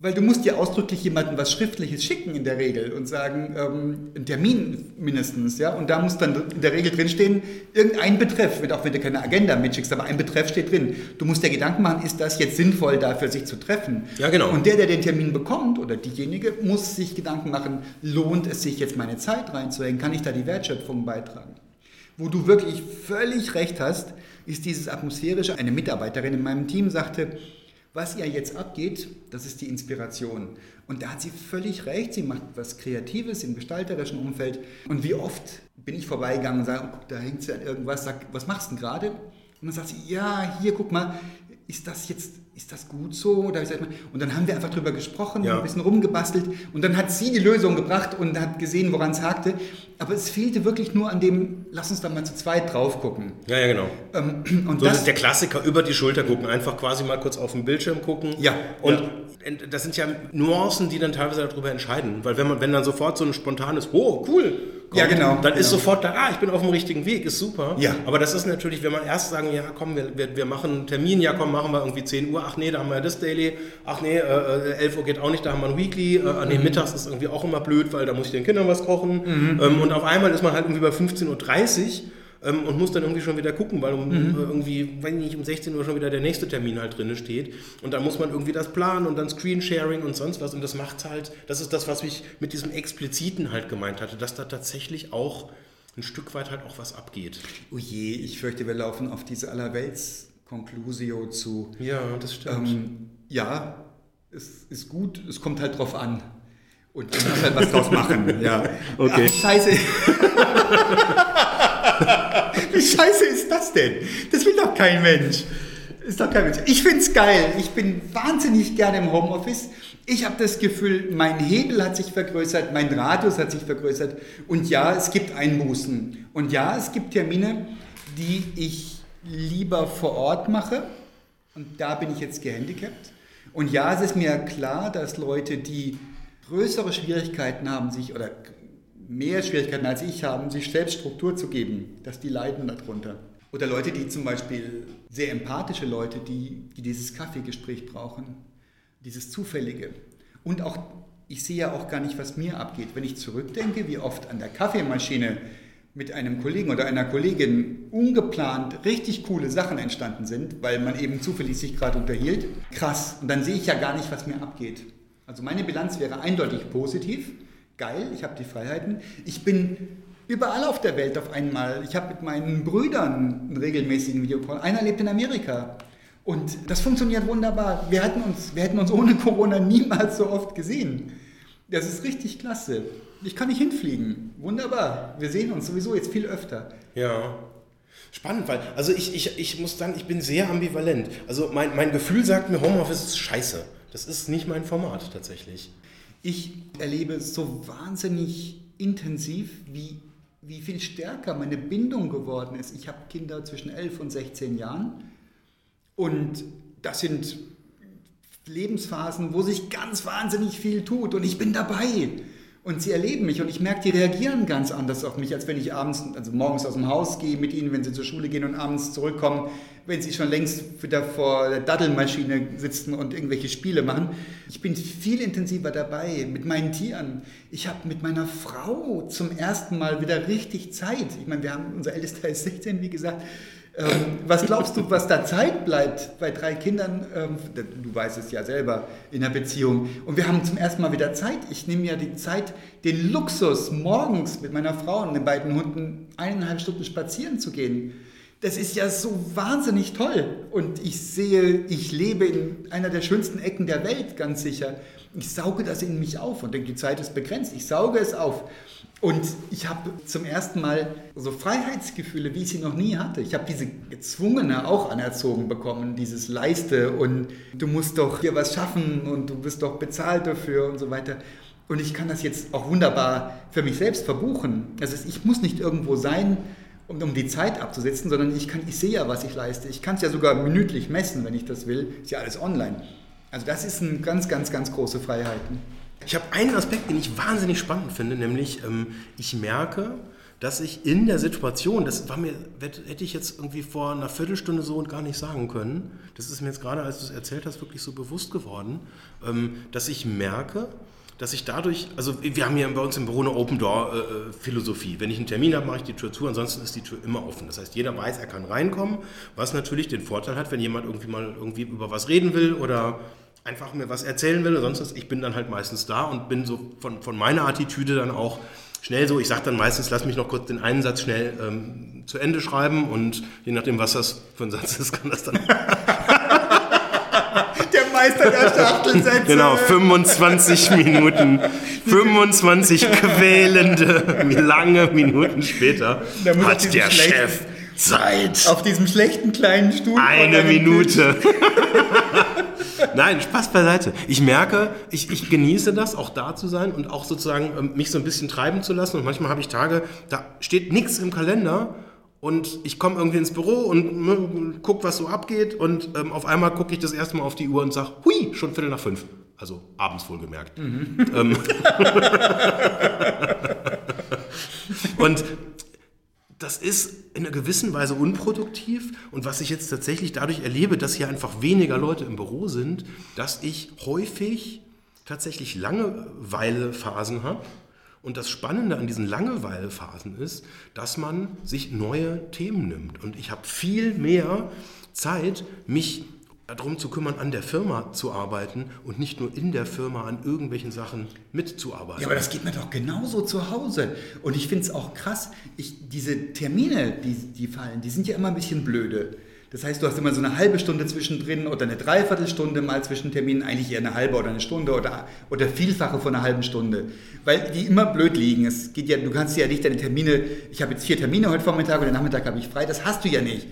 Speaker 1: weil du musst ja ausdrücklich jemandem was Schriftliches schicken in der Regel und sagen, ähm, einen Termin mindestens, ja. Und da muss dann in der Regel drinstehen, irgendein Betreff, auch wenn du keine Agenda mitschickst, aber ein Betreff steht drin. Du musst dir Gedanken machen, ist das jetzt sinnvoll, dafür sich zu treffen?
Speaker 3: Ja, genau.
Speaker 1: Und der, der den Termin bekommt oder diejenige, muss sich Gedanken machen, lohnt es sich jetzt meine Zeit reinzuhängen? Kann ich da die Wertschöpfung beitragen? Wo du wirklich völlig recht hast, ist dieses Atmosphärische. Eine Mitarbeiterin in meinem Team sagte, was ihr jetzt abgeht, das ist die Inspiration. Und da hat sie völlig recht, sie macht was Kreatives im gestalterischen Umfeld. Und wie oft bin ich vorbeigegangen und sage, oh, guck, da hängt sie an irgendwas, sag, was machst du denn gerade? Und dann sagt sie, ja, hier, guck mal, ist das jetzt, ist das gut so? Und dann haben wir einfach drüber gesprochen,
Speaker 3: Ja.
Speaker 1: ein bisschen rumgebastelt und dann hat sie die Lösung gebracht und hat gesehen, woran es hakte. Aber es fehlte wirklich nur an dem, lass uns da mal zu zweit drauf gucken.
Speaker 3: Ja, ja, genau.
Speaker 1: Ähm, Und
Speaker 3: So
Speaker 1: das,
Speaker 3: ist der Klassiker, über die Schulter gucken, einfach quasi mal kurz auf den Bildschirm gucken.
Speaker 1: Ja,
Speaker 3: Und
Speaker 1: ja.
Speaker 3: Das sind ja Nuancen, die dann teilweise darüber entscheiden. Weil wenn man, wenn dann sofort so ein spontanes, oh, cool, kommt,
Speaker 1: Ja, genau,
Speaker 3: dann ist
Speaker 1: genau.
Speaker 3: sofort da, ah, ich bin auf dem richtigen Weg, ist super.
Speaker 1: Ja.
Speaker 3: Aber das ist natürlich, wenn man erst sagen, ja, komm, wir, wir, wir machen einen Termin, ja, komm, machen wir irgendwie 10 Uhr, ach nee, da haben wir ja das Daily, ach nee, äh, äh, 11 Uhr geht auch nicht, da haben wir ein Weekly, äh, ah,
Speaker 1: Mhm.
Speaker 3: nee, mittags ist irgendwie auch immer blöd, weil da muss ich den Kindern was kochen.
Speaker 1: Mhm.
Speaker 3: Ähm, und auf einmal ist man halt irgendwie bei 15.30 Uhr ähm, und muss dann irgendwie schon wieder gucken, weil um
Speaker 1: Mhm.
Speaker 3: äh, irgendwie, wenn nicht um 16 Uhr schon wieder der nächste Termin halt drin steht. Und dann muss man irgendwie das planen und dann Screensharing und sonst was. Und das macht halt, das ist das, was ich mit diesem Expliziten halt gemeint hatte, dass da tatsächlich auch ein Stück weit halt auch was abgeht.
Speaker 1: oh je, ich fürchte, wir laufen auf diese Allerwelts-Conclusio zu.
Speaker 3: Ja, das stimmt.
Speaker 1: Ähm, ja, es ist gut, es kommt halt drauf an. Und du musst halt was draus machen. Ja.
Speaker 3: Okay.
Speaker 1: Ach, scheiße. Wie scheiße ist das denn? Das will doch kein Mensch. Ist doch kein Mensch. Ich finde es geil. Ich bin wahnsinnig gerne im Homeoffice. Ich habe das Gefühl, mein Hebel hat sich vergrößert, mein Radius hat sich vergrößert. Und ja, es gibt Einbußen. Und ja, es gibt Termine, die ich lieber vor Ort mache. Und da bin ich jetzt gehandicapt. Und ja, es ist mir klar, dass Leute, die größere Schwierigkeiten haben, sich oder mehr Schwierigkeiten als ich haben, sich selbst Struktur zu geben, dass die leiden darunter. Oder Leute, die zum Beispiel sehr empathische Leute, die, die dieses Kaffeegespräch brauchen, dieses Zufällige. Und auch, ich sehe ja auch gar nicht, was mir abgeht. Wenn ich zurückdenke, wie oft an der Kaffeemaschine mit einem Kollegen oder einer Kollegin ungeplant richtig coole Sachen entstanden sind, weil man eben zufällig sich gerade unterhielt. Krass. Und dann sehe ich ja gar nicht, was mir abgeht. Also meine Bilanz wäre eindeutig positiv. Geil, ich habe die Freiheiten. Ich bin überall auf der Welt auf einmal. Ich habe mit meinen Brüdern einen regelmäßigen Videocall. Einer lebt in Amerika. Und das funktioniert wunderbar. Wir, hatten uns, hätten uns ohne Corona niemals so oft gesehen. Das ist richtig klasse. Ich kann nicht hinfliegen. Wunderbar. Wir sehen uns sowieso jetzt viel öfter.
Speaker 3: Ja. Spannend, weil, also ich, ich, ich muss sagen, ich bin sehr ambivalent. Also mein, mein Gefühl sagt mir, Homeoffice ist scheiße. Das ist nicht mein Format tatsächlich.
Speaker 1: Ich erlebe so wahnsinnig intensiv, wie, wie viel stärker meine Bindung geworden ist. Ich habe Kinder zwischen 11 und 16 Jahren und das sind Lebensphasen, wo sich ganz wahnsinnig viel tut und ich bin dabei. Und sie erleben mich und ich merke, die reagieren ganz anders auf mich, als wenn ich abends, also morgens aus dem Haus gehe mit ihnen, wenn sie zur Schule gehen und abends zurückkommen, wenn sie schon längst wieder vor der Daddelmaschine sitzen und irgendwelche Spiele machen. Ich bin viel intensiver dabei mit meinen Tieren. Ich habe mit meiner Frau zum ersten Mal wieder richtig Zeit. Ich meine, wir haben, unser ältester ist 16, wie gesagt. Ähm, was glaubst du, was da Zeit bleibt bei drei Kindern? Ähm, du weißt es ja selber in der Beziehung. Und wir haben zum ersten Mal wieder Zeit. Ich nehme ja die Zeit, den Luxus, morgens mit meiner Frau und den beiden Hunden eineinhalb Stunden spazieren zu gehen. Das ist ja so wahnsinnig toll. Und ich sehe, ich lebe in einer der schönsten Ecken der Welt, ganz sicher. Ich sauge das in mich auf und denke, die Zeit ist begrenzt. Ich sauge es auf. Und ich habe zum ersten Mal so Freiheitsgefühle, wie ich sie noch nie hatte. Ich habe diese gezwungene auch anerzogen bekommen, dieses Leiste und du musst doch hier was schaffen und du bist doch bezahlt dafür und so weiter. Und ich kann das jetzt auch wunderbar für mich selbst verbuchen. Heißt, ich muss nicht irgendwo sein, um, um die Zeit abzusetzen, sondern ich, kann, ich sehe ja, was ich leiste. Ich kann es ja sogar minütlich messen, wenn ich das will. Ist ja alles online. Also das ist eine ganz, ganz, ganz große Freiheiten.
Speaker 3: Ich habe einen Aspekt, den ich wahnsinnig spannend finde, nämlich ähm, ich merke, dass ich in der Situation, das war mir, hätte ich jetzt irgendwie vor einer Viertelstunde so und gar nicht sagen können, das ist mir jetzt gerade, als du es erzählt hast, wirklich so bewusst geworden, ähm, dass ich merke, dass ich dadurch, also wir haben hier bei uns im Büro eine Open Door äh, Philosophie. Wenn ich einen Termin habe, mache ich die Tür zu, ansonsten ist die Tür immer offen. Das heißt, jeder weiß, er kann reinkommen, was natürlich den Vorteil hat, wenn jemand irgendwie mal irgendwie über was reden will oder einfach mir was erzählen will, sonst was, ich bin dann halt meistens da und bin so von, von meiner Attitüde dann auch schnell so, ich sage dann meistens, lass mich noch kurz den einen Satz schnell ähm, zu Ende schreiben und je nachdem, was das für ein Satz ist, kann das dann
Speaker 1: Meister der Schachtelsätze.
Speaker 3: Genau, 25 Minuten. 25 quälende, lange Minuten später hat der Chef Zeit.
Speaker 1: Auf diesem schlechten kleinen Stuhl.
Speaker 3: Eine Minute. Nein, Spaß beiseite. Ich merke, ich, ich genieße das, auch da zu sein und auch sozusagen ähm, mich so ein bisschen treiben zu lassen. Und manchmal habe ich Tage, da steht nichts im Kalender und ich komme irgendwie ins Büro und ne, guck, was so abgeht. Und ähm, auf einmal gucke ich das erste Mal auf die Uhr und sage, hui, schon Viertel nach fünf. Also abends wohlgemerkt. Ähm, und das ist in einer gewissen Weise unproduktiv. Und was ich jetzt tatsächlich dadurch erlebe, dass hier einfach weniger Leute im Büro sind, dass ich häufig tatsächlich Langeweilephasen habe. Und das Spannende an diesen Langeweilephasen ist, dass man sich neue Themen nimmt. Und ich habe viel mehr Zeit, mich darum zu kümmern, an der Firma zu arbeiten und nicht nur in der Firma an irgendwelchen Sachen mitzuarbeiten.
Speaker 1: Ja, aber das geht mir doch genauso zu Hause. Und ich finde es auch krass, ich, diese Termine, die, die fallen, die sind ja immer ein bisschen blöde. Das heißt, du hast immer so eine halbe Stunde zwischendrin oder eine Dreiviertelstunde mal zwischen Terminen, eigentlich eher eine halbe oder eine Stunde oder, oder Vielfache von einer halben Stunde. Weil die immer blöd liegen. Es geht ja, du kannst ja nicht deine Termine, ich habe jetzt vier Termine heute Vormittag und den Nachmittag habe ich frei, das hast du ja nicht.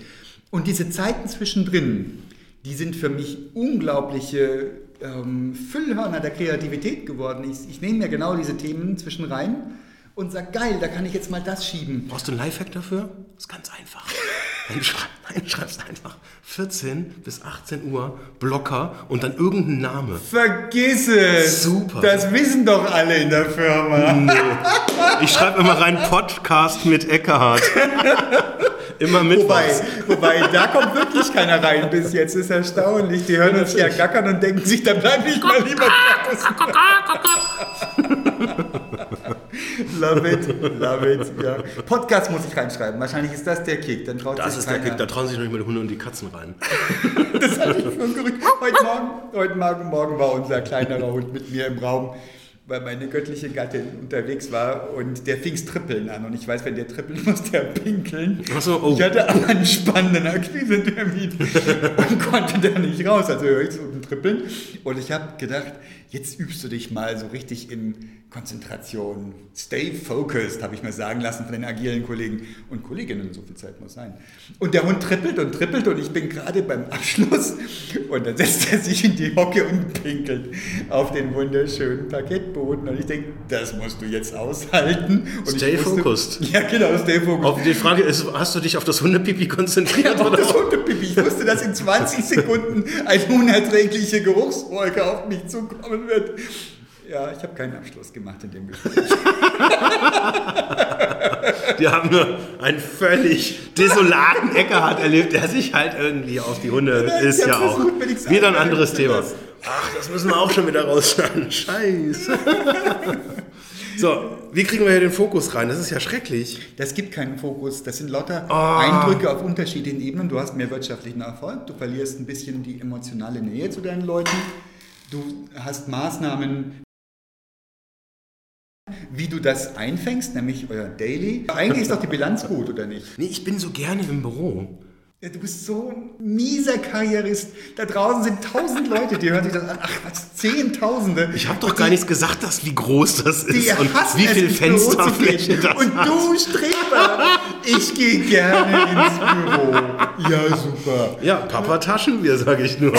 Speaker 1: Und diese Zeiten zwischendrin, die sind für mich unglaubliche ähm, Füllhörner der Kreativität geworden. Ich, ich nehme mir genau diese Themen zwischen rein und sage, geil, da kann ich jetzt mal das schieben.
Speaker 3: Brauchst du einen Lifehack dafür? Das ist ganz einfach. Dann, schrei dann schreibst du einfach 14 bis 18 Uhr Blocker und dann irgendein Name.
Speaker 1: Vergiss es!
Speaker 3: Super.
Speaker 1: Das wissen doch alle in der Firma.
Speaker 3: Nee. Ich schreibe immer rein Podcast mit Eckhart. Immer mit
Speaker 1: Wobei, wobei, da kommt wirklich keiner rein bis jetzt. ist erstaunlich. Die hören uns ja gackern und denken sich, da bleib ich mal lieber draußen. love it, love it. Ja. Podcast muss ich reinschreiben. Wahrscheinlich ist das der Kick. Dann traut
Speaker 3: Das
Speaker 1: sich
Speaker 3: ist der
Speaker 1: keiner.
Speaker 3: Kick, da trauen sich noch nicht mal die Hunde und die Katzen rein.
Speaker 1: Das halte ich für ein Gerücht. Heute Morgen, heute Morgen, morgen war unser kleinerer Hund mit mir im Raum, weil meine göttliche Gattin unterwegs war und der fing's trippeln an. Und ich weiß, wenn der trippeln muss, der pinkeln.
Speaker 3: Ach so, oh.
Speaker 1: Ich hatte aber einen spannenden Akquise-Termin und konnte da nicht raus. Also höre ich so ein Trippeln. Und ich habe gedacht, jetzt übst du dich mal so richtig in Konzentration. Stay focused, habe ich mir sagen lassen von den agilen Kollegen und Kolleginnen. So viel Zeit muss sein. Und der Hund trippelt und trippelt und ich bin gerade beim Abschluss. Und dann setzt er sich in die Hocke und pinkelt auf den wunderschönen Parkettboden. Und ich denke, das musst du jetzt aushalten. Und
Speaker 3: Stay
Speaker 1: ich wusste-
Speaker 3: focused.
Speaker 1: Ja, genau, stay focused.
Speaker 3: Auf die Frage ist, hast du dich auf das Hundepipi konzentriert?
Speaker 1: Auf
Speaker 3: oder?
Speaker 1: das Hundepipi. Ich wusste, dass in 20 Sekunden eine unerträgliche Geruchswolke auf mich zukommen wird. Ja, ich habe keinen Abschluss gemacht in dem Gespräch.
Speaker 3: Die haben nur einen völlig desolaten Eckhart erlebt, der sich halt irgendwie auf die Hunde
Speaker 1: Ja,
Speaker 3: ist ja auch.
Speaker 1: wenigstens
Speaker 3: Wieder ein anderes Thema.
Speaker 1: das.
Speaker 3: Ach, das müssen wir auch schon wieder rausschneiden. Scheiße. So, wie kriegen wir hier den Fokus rein? Das ist ja schrecklich.
Speaker 1: Das gibt keinen Fokus. Das sind lauter
Speaker 3: Ah.
Speaker 1: Eindrücke auf unterschiedlichen Ebenen. Du hast mehr wirtschaftlichen Erfolg. Du verlierst ein bisschen die emotionale Nähe zu deinen Leuten. Du hast Maßnahmen, wie du das einfängst, nämlich euer Daily. Eigentlich ist doch die Bilanz gut, oder nicht?
Speaker 3: Nee, ich bin so gerne im Büro.
Speaker 1: Ja, du bist so ein mieser Karrierist. Da draußen sind tausend Leute, die hören sich das an. Ach was, Zehntausende.
Speaker 3: Ich habe doch gar nichts gesagt, dass, wie groß das ist und wie viel Fensterfläche das
Speaker 1: Und
Speaker 3: hat.
Speaker 1: du, Streber, ich gehe gerne ins Büro. Ja, super.
Speaker 3: Ja, Papa Taschenbier, sage ich nur.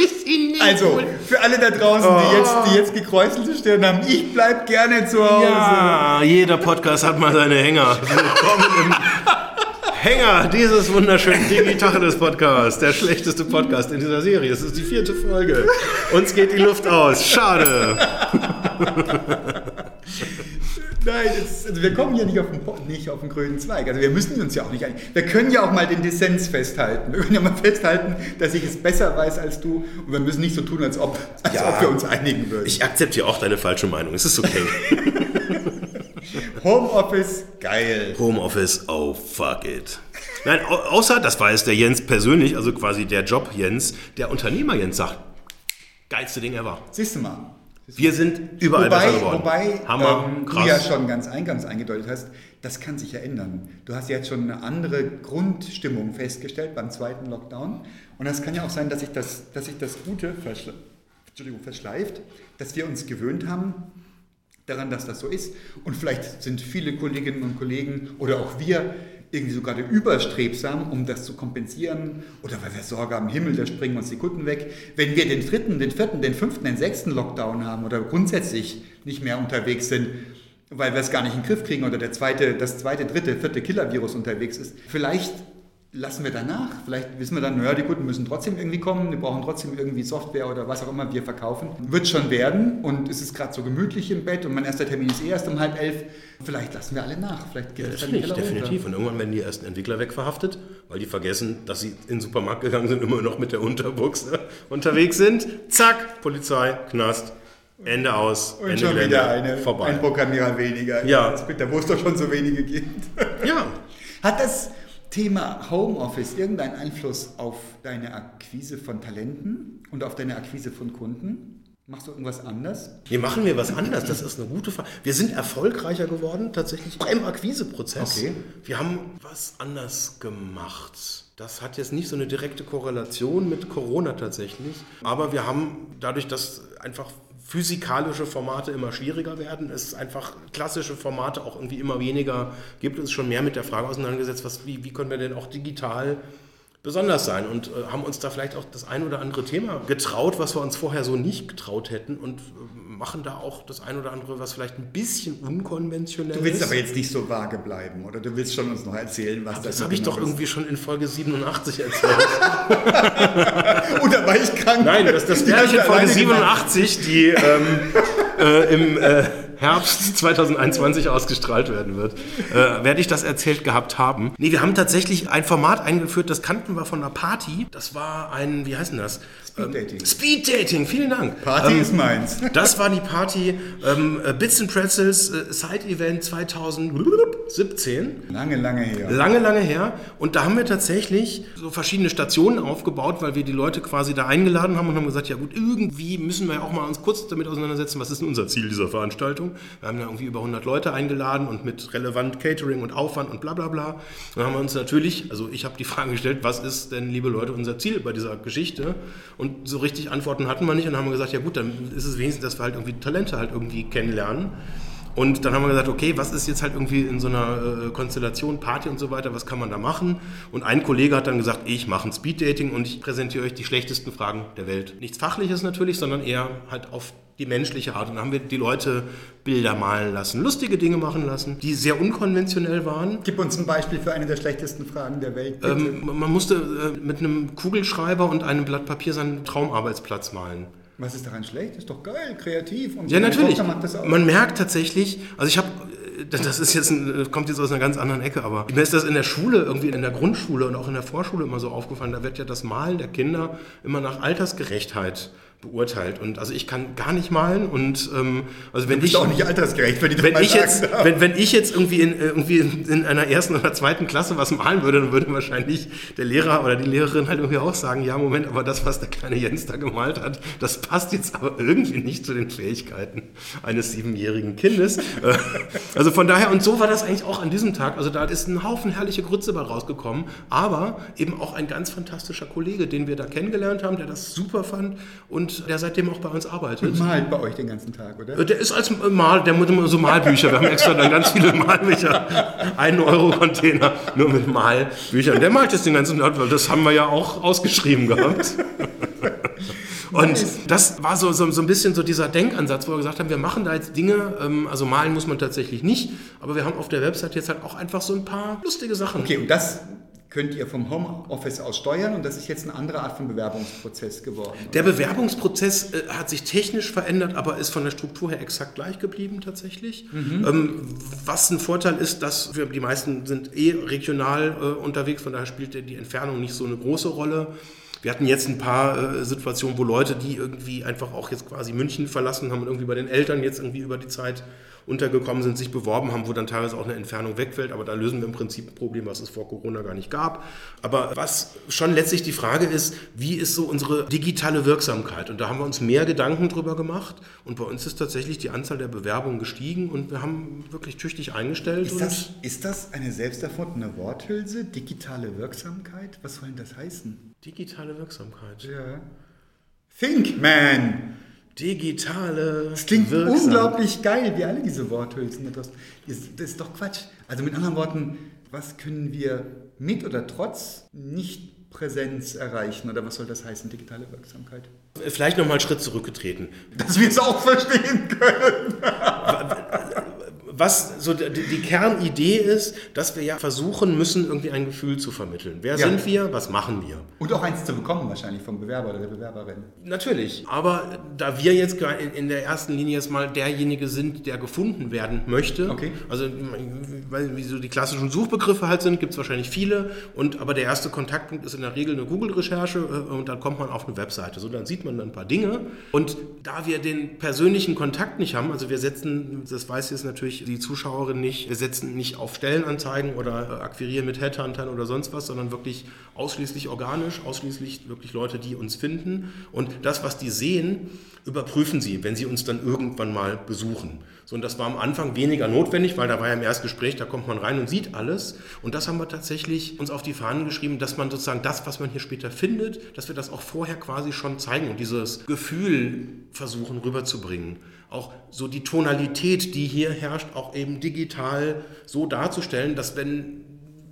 Speaker 4: Rosenkohl ist in
Speaker 1: Also, für alle da draußen, die jetzt, die jetzt gekräuselte Stirn haben, ich bleib gerne zu Hause.
Speaker 3: Ja, jeder Podcast hat mal seine Hänger. Willkommen im Hänger dieses wunderschönen Digitalis Podcast, der schlechteste Podcast in dieser Serie. Es ist die vierte Folge. Uns geht die Luft aus. Schade.
Speaker 1: Nein, das, also wir kommen ja nicht auf, den, nicht auf den grünen Zweig. Also wir müssen uns ja auch nicht einigen. Wir können ja auch mal den Dissens festhalten. Wir können ja mal festhalten, dass ich es besser weiß als du. Und wir müssen nicht so tun, als ob, als
Speaker 3: Ja.
Speaker 1: ob wir uns einigen würden.
Speaker 3: Ich akzeptiere auch deine falsche Meinung. Es ist okay.
Speaker 1: Homeoffice, geil.
Speaker 3: Homeoffice, oh fuck it. Nein, au außer, das jetzt der Jens persönlich, also quasi der Job Jens, der Unternehmer Jens sagt, geilste Ding ever.
Speaker 1: Siehst du mal.
Speaker 3: Wir sind überall
Speaker 1: wobei,
Speaker 3: besser geworden.
Speaker 1: wobei
Speaker 3: Hammer,
Speaker 1: ähm, du ja schon ganz eingangs eingedeutet hast, das kann sich ja ändern. Du hast jetzt schon eine andere Grundstimmung festgestellt beim zweiten Lockdown. Und das kann ja auch sein, dass sich das, dass sich das Gute verschle Entschuldigung, verschleift, dass wir uns gewöhnt haben daran, dass das so ist. Und vielleicht sind viele Kolleginnen und Kollegen oder auch wir irgendwie sogar überstrebsam, um das zu kompensieren. Oder weil wir Sorge haben, Himmel, da springen uns die Kutten weg. Wenn wir den dritten, den vierten, den fünften, den sechsten Lockdown haben oder grundsätzlich nicht mehr unterwegs sind, weil wir es gar nicht in den Griff kriegen oder der zweite, das zweite, dritte, vierte Killer-Virus unterwegs ist, vielleicht lassen wir danach. Vielleicht wissen wir dann, naja, die Kunden müssen trotzdem irgendwie kommen, die brauchen trotzdem irgendwie Software oder was auch immer wir verkaufen. Wird schon werden und es ist gerade so gemütlich im Bett und mein erster Termin ist eh erst um halb elf. Vielleicht lassen wir alle nach. Vielleicht geht es dann
Speaker 3: Definitiv,
Speaker 1: Keller runter.
Speaker 3: definitiv. Und irgendwann werden die ersten Entwickler wegverhaftet, weil die vergessen, dass sie in den Supermarkt gegangen sind, immer noch mit der Unterbuchse unterwegs sind. Zack, Polizei, Knast, Ende aus,
Speaker 1: Und
Speaker 3: Ende
Speaker 1: schon
Speaker 3: Gelände,
Speaker 1: wieder eine,
Speaker 3: vorbei.
Speaker 1: ein Programmierer weniger.
Speaker 3: Ja.
Speaker 1: Das ist bitter, wo es doch schon so wenige gibt.
Speaker 3: ja,
Speaker 1: Hat das Thema Homeoffice irgendeinen Einfluss auf deine Akquise von Talenten und auf deine Akquise von Kunden? Machst du irgendwas anders?
Speaker 3: Hier machen wir was anders. Das ist eine gute Frage. Wir sind erfolgreicher geworden, tatsächlich beim Akquiseprozess.
Speaker 1: Okay.
Speaker 3: Wir haben was anders gemacht. Das hat jetzt nicht so eine direkte Korrelation mit Corona tatsächlich. Aber wir haben dadurch, dass einfach physikalische Formate immer schwieriger werden, es einfach klassische Formate auch irgendwie immer weniger gibt, uns schon mehr mit der Frage auseinandergesetzt, was, wie, wie können wir denn auch digital besonders sein? Und äh, haben uns da vielleicht auch das ein oder andere Thema getraut, was wir uns vorher so nicht getraut hätten? Und äh, machen da auch das ein oder andere, was vielleicht ein bisschen unkonventionell
Speaker 1: Du willst
Speaker 3: ist.
Speaker 1: aber jetzt nicht so vage bleiben, oder du willst schon uns noch erzählen, was
Speaker 3: das
Speaker 1: so
Speaker 3: habe ich
Speaker 1: genau
Speaker 3: doch
Speaker 1: ist.
Speaker 3: irgendwie schon in Folge 87 erzählt.
Speaker 1: Oder war ich krank?
Speaker 3: Nein, das, das
Speaker 1: Die
Speaker 3: werde ich in Folge
Speaker 1: alleine gemacht.
Speaker 3: 87, die ähm, äh, im äh, Herbst 2021 ausgestrahlt werden wird, äh, werde ich das erzählt gehabt haben. Nee, wir haben tatsächlich ein Format eingeführt, das kannten wir von einer Party. Das war ein, wie heißt denn das?
Speaker 1: Speed Dating.
Speaker 3: Ähm, Speed Dating, vielen Dank.
Speaker 1: Party
Speaker 3: Ähm,
Speaker 1: ist meins.
Speaker 3: das war die Party ähm, äh, Bits and Pretzels äh, Side Event 2017.
Speaker 1: Lange, lange her.
Speaker 3: Lange, lange her. Und da haben wir tatsächlich so verschiedene Stationen aufgebaut, weil wir die Leute quasi da eingeladen haben und haben gesagt, ja gut, irgendwie müssen wir ja auch mal uns kurz damit auseinandersetzen, was ist denn unser Ziel dieser Veranstaltung. Wir haben da irgendwie über 100 Leute eingeladen und mit relevant Catering und Aufwand und bla bla bla. Und dann haben wir uns natürlich, also ich habe die Frage gestellt, was ist denn, liebe Leute, unser Ziel bei dieser Geschichte? Und so richtig Antworten hatten wir nicht und haben wir gesagt, ja gut, dann ist es wenigstens, dass wir halt irgendwie Talente halt irgendwie kennenlernen. Und dann haben wir gesagt, okay, was ist jetzt halt irgendwie in so einer äh, Konstellation, Party und so weiter, was kann man da machen? Und ein Kollege hat dann gesagt, ich mache ein Speeddating und ich präsentiere euch die schlechtesten Fragen der Welt. Nichts Fachliches natürlich, sondern eher halt auf die menschliche Art. Und dann haben wir die Leute Bilder malen lassen, lustige Dinge machen lassen, die sehr unkonventionell waren.
Speaker 1: Gib uns ein Beispiel für eine der schlechtesten Fragen der Welt.
Speaker 3: Ähm, man musste äh, mit einem Kugelschreiber und einem Blatt Papier seinen Traumarbeitsplatz malen.
Speaker 1: Was ist daran schlecht? Ist doch geil, kreativ. Und
Speaker 3: Ja, natürlich. Man merkt tatsächlich, also ich habe, das ist jetzt ein, kommt jetzt aus einer ganz anderen Ecke, aber mir ist das in der Schule, irgendwie in der Grundschule und auch in der Vorschule immer so aufgefallen, da wird ja das Malen der Kinder immer nach Altersgerechtheit beurteilt. Und also ich kann gar nicht malen und ähm, also wenn ich
Speaker 1: auch nicht altersgerecht, wenn ich
Speaker 3: wenn ich, jetzt,
Speaker 1: darf.
Speaker 3: wenn, wenn ich jetzt irgendwie in, irgendwie in einer ersten oder zweiten Klasse was malen würde, dann würde wahrscheinlich der Lehrer oder die Lehrerin halt irgendwie auch sagen, ja Moment, aber das, was der kleine Jens da gemalt hat, das passt jetzt aber irgendwie nicht zu den Fähigkeiten eines siebenjährigen Kindes. Äh, also von daher, und so war das eigentlich auch an diesem Tag. Also da ist ein Haufen herrliche Grütze bei rausgekommen, aber eben auch ein ganz fantastischer Kollege, den wir da kennengelernt haben, der das super fand und der seitdem auch bei uns arbeitet.
Speaker 1: Malt bei euch den ganzen Tag, oder?
Speaker 3: Äh, Der ist als Mal, der muss immer so Malbücher. Wir haben extra dann ganz viele Malbücher. Ein Euro Container nur mit Malbüchern. Der malt jetzt den ganzen Tag, weil das haben wir ja auch ausgeschrieben gehabt. Und das war so, so, so ein bisschen so dieser Denkansatz, wo wir gesagt haben, wir machen da jetzt Dinge, ähm, also malen muss man tatsächlich nicht, aber wir haben auf der Website jetzt halt auch einfach so ein paar lustige Sachen.
Speaker 1: Okay, und das könnt ihr vom Homeoffice aus steuern und das ist jetzt eine andere Art von Bewerbungsprozess geworden.
Speaker 3: Der Bewerbungsprozess äh, hat sich technisch verändert, aber ist von der Struktur her exakt gleich geblieben tatsächlich. Ähm, was ein Vorteil ist, dass wir, die meisten sind eh regional äh, unterwegs, von daher spielt die Entfernung nicht so eine große Rolle. Wir hatten jetzt ein paar äh, Situationen, wo Leute, die irgendwie einfach auch jetzt quasi München verlassen haben und irgendwie bei den Eltern jetzt irgendwie über die Zeit untergekommen sind, sich beworben haben, wo dann teilweise auch eine Entfernung wegfällt. Aber da lösen wir im Prinzip ein Problem, was es vor Corona gar nicht gab. Aber was schon letztlich die Frage ist, wie ist so unsere digitale Wirksamkeit? Und da haben wir uns mehr Gedanken drüber gemacht. Und bei uns ist tatsächlich die Anzahl der Bewerbungen gestiegen und wir haben wirklich tüchtig eingestellt.
Speaker 1: Ist das, ist das eine selbst erfundene Worthülse? Digitale Wirksamkeit? Was soll denn das heißen?
Speaker 3: digitale Wirksamkeit.
Speaker 1: Ja. Think, man!
Speaker 3: Digitale
Speaker 1: Das klingt
Speaker 3: Wirksamkeit.
Speaker 1: unglaublich geil, wie alle diese Worthülsen. Das, ist doch Quatsch. Also mit anderen Worten, was können wir mit oder trotz Nicht-Präsenz erreichen? Oder was soll das heißen, digitale Wirksamkeit?
Speaker 3: Vielleicht nochmal einen Schritt zurückgetreten.
Speaker 1: Dass wir es auch verstehen können.
Speaker 3: was so die, Kernidee ist, dass wir ja versuchen müssen, irgendwie ein Gefühl zu vermitteln. Wer
Speaker 1: Ja.
Speaker 3: sind wir? Was machen wir?
Speaker 1: Und auch eins zu bekommen wahrscheinlich vom Bewerber oder der Bewerberin.
Speaker 3: Natürlich. Aber da wir jetzt in, der ersten Linie jetzt mal derjenige sind, der gefunden werden möchte,
Speaker 1: Okay.
Speaker 3: also weil wie so die klassischen Suchbegriffe halt sind, gibt es wahrscheinlich viele. Und aber der erste Kontaktpunkt ist in der Regel eine Google-Recherche äh, und dann kommt man auf eine Webseite. So, dann sieht man dann ein paar Dinge. Und da wir den persönlichen Kontakt nicht haben, also wir setzen, das weiß jetzt natürlich die Zuschauerin nicht, wir setzen nicht auf Stellenanzeigen oder äh, akquirieren mit Headhuntern oder sonst was, sondern wirklich ausschließlich organisch, ausschließlich wirklich Leute, die uns finden. Und das, was die sehen, überprüfen sie, wenn sie uns dann irgendwann mal besuchen. So, und das war am Anfang weniger notwendig, weil da war ja im Erstgespräch, da kommt man rein und sieht alles. Und das haben wir tatsächlich uns auf die Fahnen geschrieben, dass man sozusagen das, was man hier später findet, dass wir das auch vorher quasi schon zeigen und dieses Gefühl versuchen rüberzubringen. Auch so die Tonalität, die hier herrscht, auch eben digital so darzustellen, dass wenn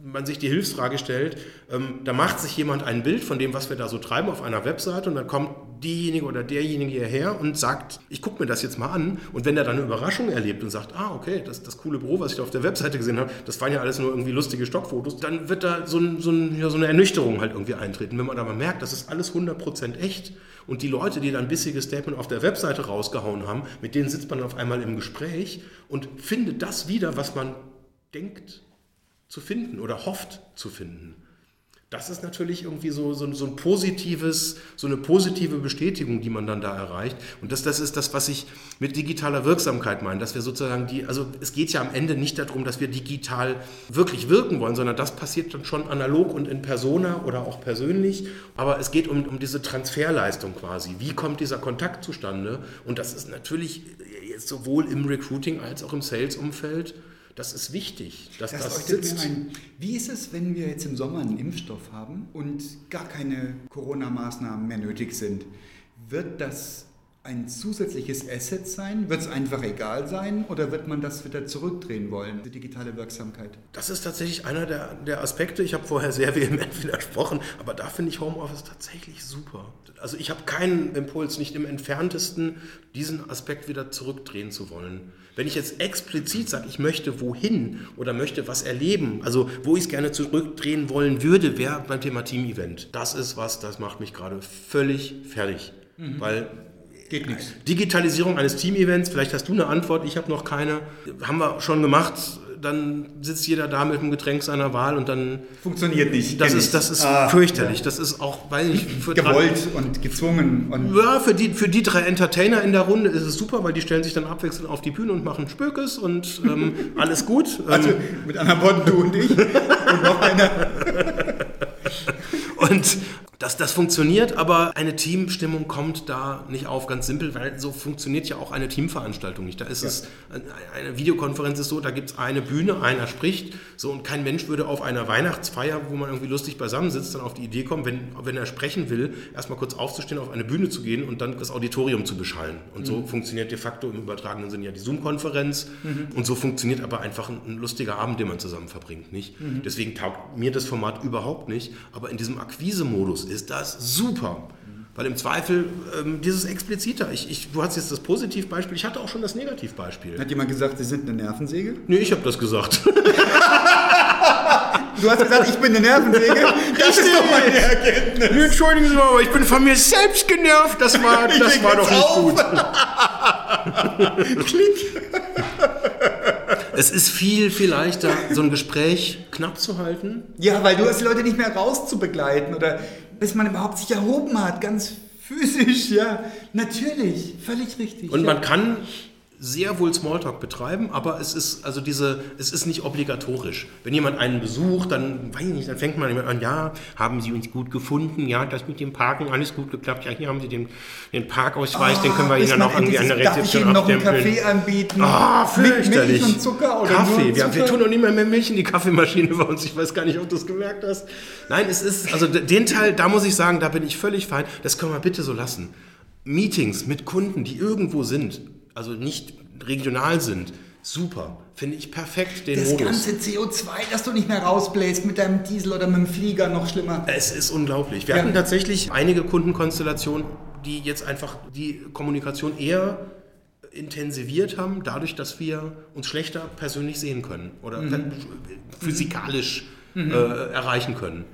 Speaker 3: man sich die Hilfsfrage stellt, ähm, da macht sich jemand ein Bild von dem, was wir da so treiben auf einer Webseite und dann kommt diejenige oder derjenige hierher und sagt, ich gucke mir das jetzt mal an und wenn er dann eine Überraschung erlebt und sagt, ah okay, das, das coole Büro, was ich da auf der Webseite gesehen habe, das waren ja alles nur irgendwie lustige Stockfotos, dann wird da so, ein, so, ein, ja, so eine Ernüchterung halt irgendwie eintreten. Wenn man aber merkt, das ist alles 100% echt und die Leute, die dann bissiges Statement auf der Webseite rausgehauen haben, mit denen sitzt man auf einmal im Gespräch und findet das wieder, was man denkt, zu finden oder hofft zu finden. Das ist natürlich irgendwie so, so, so ein positives, so eine positive Bestätigung, die man dann da erreicht. Und das, das ist das, was ich mit digitaler Wirksamkeit meine, dass wir sozusagen die, also es geht ja am Ende nicht darum, dass wir digital wirklich wirken wollen, sondern das passiert dann schon analog und in Persona oder auch persönlich. Aber es geht um, um diese Transferleistung quasi. Wie kommt dieser Kontakt zustande? Und das ist natürlich sowohl im Recruiting als auch im Sales-Umfeld das ist wichtig, dass das,
Speaker 1: Das
Speaker 3: sitzt.
Speaker 1: ein. Wie ist es, wenn wir jetzt im Sommer einen Impfstoff haben und gar keine Corona-Maßnahmen mehr nötig sind? Wird das ein zusätzliches Asset sein? Wird es einfach egal sein oder wird man das wieder zurückdrehen wollen, die digitale Wirksamkeit?
Speaker 3: Das ist tatsächlich einer der, der Aspekte. Ich habe vorher sehr vehement widersprochen, aber da finde ich Homeoffice tatsächlich super. Also ich habe keinen Impuls, nicht im entferntesten diesen Aspekt wieder zurückdrehen zu wollen. Wenn ich jetzt explizit sage, ich möchte wohin oder möchte was erleben, also wo ich es gerne zurückdrehen wollen würde, wäre beim Thema Team-Event. Das ist was, das macht mich gerade völlig fertig. Weil
Speaker 1: Geht nichts.
Speaker 3: Digitalisierung eines Team-Events, vielleicht hast du eine Antwort, ich habe noch keine. Haben wir schon gemacht, dann sitzt jeder da mit einem Getränk seiner Wahl und dann.
Speaker 1: Funktioniert nicht.
Speaker 3: Das ist, das ist
Speaker 1: Ah,
Speaker 3: fürchterlich. Das ist auch, weil ich. Für
Speaker 1: Gewollt und gezwungen. Und
Speaker 3: Ja, für die, für die drei Entertainer in der Runde ist es super, weil die stellen sich dann abwechselnd auf die Bühne und machen Spökes und ähm, alles gut.
Speaker 1: also
Speaker 3: Ähm,
Speaker 1: mit anderen Worten, du und ich. Und noch einer.
Speaker 3: Und das, das funktioniert, aber eine Teamstimmung kommt da nicht auf, ganz simpel, weil so funktioniert ja auch eine Teamveranstaltung nicht. Da ist es, eine Videokonferenz ist so, da gibt es eine Bühne, einer spricht, so und kein Mensch würde auf einer Weihnachtsfeier, wo man irgendwie lustig beisammen sitzt, dann auf die Idee kommen, wenn, wenn er sprechen will, erstmal kurz aufzustehen, auf eine Bühne zu gehen und dann das Auditorium zu beschallen. Und so funktioniert de facto im übertragenen Sinne ja die Zoom-Konferenz und so funktioniert aber einfach ein, ein lustiger Abend, den man zusammen verbringt, nicht? Deswegen taugt mir das Format überhaupt nicht, aber in diesem Akquise-Modus ist das super. Weil im Zweifel ähm, dieses expliziter. Ich, ich, du hast jetzt das Positivbeispiel, ich hatte auch schon das Negativbeispiel.
Speaker 1: Hat jemand gesagt, Sie sind eine Nervensäge?
Speaker 3: Nee, ich habe das gesagt.
Speaker 1: Du hast gesagt, ich bin eine Nervensäge. Das ist doch meine Erkenntnis.
Speaker 3: Nee, Entschuldigen Sie mal, aber ich bin von mir selbst genervt. Das war, das war doch nicht
Speaker 1: auf.
Speaker 3: gut.
Speaker 1: Klick.
Speaker 3: Es ist viel, viel leichter, so ein Gespräch knapp zu halten.
Speaker 1: Ja, weil du hast die Leute nicht mehr rauszubegleiten oder bis man überhaupt sich erhoben hat, ganz physisch, ja. Natürlich, völlig richtig.
Speaker 3: Und
Speaker 1: ja.
Speaker 3: man kann sehr wohl Smalltalk betreiben, aber es ist also diese, es ist nicht obligatorisch. Wenn jemand einen besucht, dann weiß ich nicht, dann fängt man immer an, ja, haben Sie uns gut gefunden, ja, das mit dem Parken alles gut geklappt, ja, hier haben Sie den, den Parkausweis, den können wir Ihnen
Speaker 1: Bis
Speaker 3: dann auch irgendwie an der
Speaker 1: endlich- Darf ich
Speaker 3: Rezeption
Speaker 1: Ihnen noch einen
Speaker 3: abstempeln.
Speaker 1: Kaffee anbieten?
Speaker 3: Ah, fürchterlich.
Speaker 1: Milch und Zucker oder
Speaker 3: Kaffee.
Speaker 1: nur
Speaker 3: Wir,
Speaker 1: Zucker?
Speaker 3: wir tun noch nicht mal mehr Milch in die Kaffeemaschine bei uns. Ich weiß gar nicht, ob du es gemerkt hast. Nein, es ist, also den Teil, da muss ich sagen, da bin ich völlig fein. Das können wir bitte so lassen. Meetings mit Kunden, die irgendwo sind, also nicht regional sind, super. Finde ich perfekt den
Speaker 1: das
Speaker 3: Modus.
Speaker 1: ganze CO2, das du nicht mehr rausbläst mit deinem Diesel oder mit dem Flieger, noch schlimmer.
Speaker 3: Es ist unglaublich. Wir
Speaker 1: Ja.
Speaker 3: hatten tatsächlich einige Kundenkonstellationen, die jetzt einfach die Kommunikation eher intensiviert haben, dadurch, dass wir uns schlechter persönlich sehen können oder
Speaker 1: Mhm.
Speaker 3: physikalisch äh, erreichen können.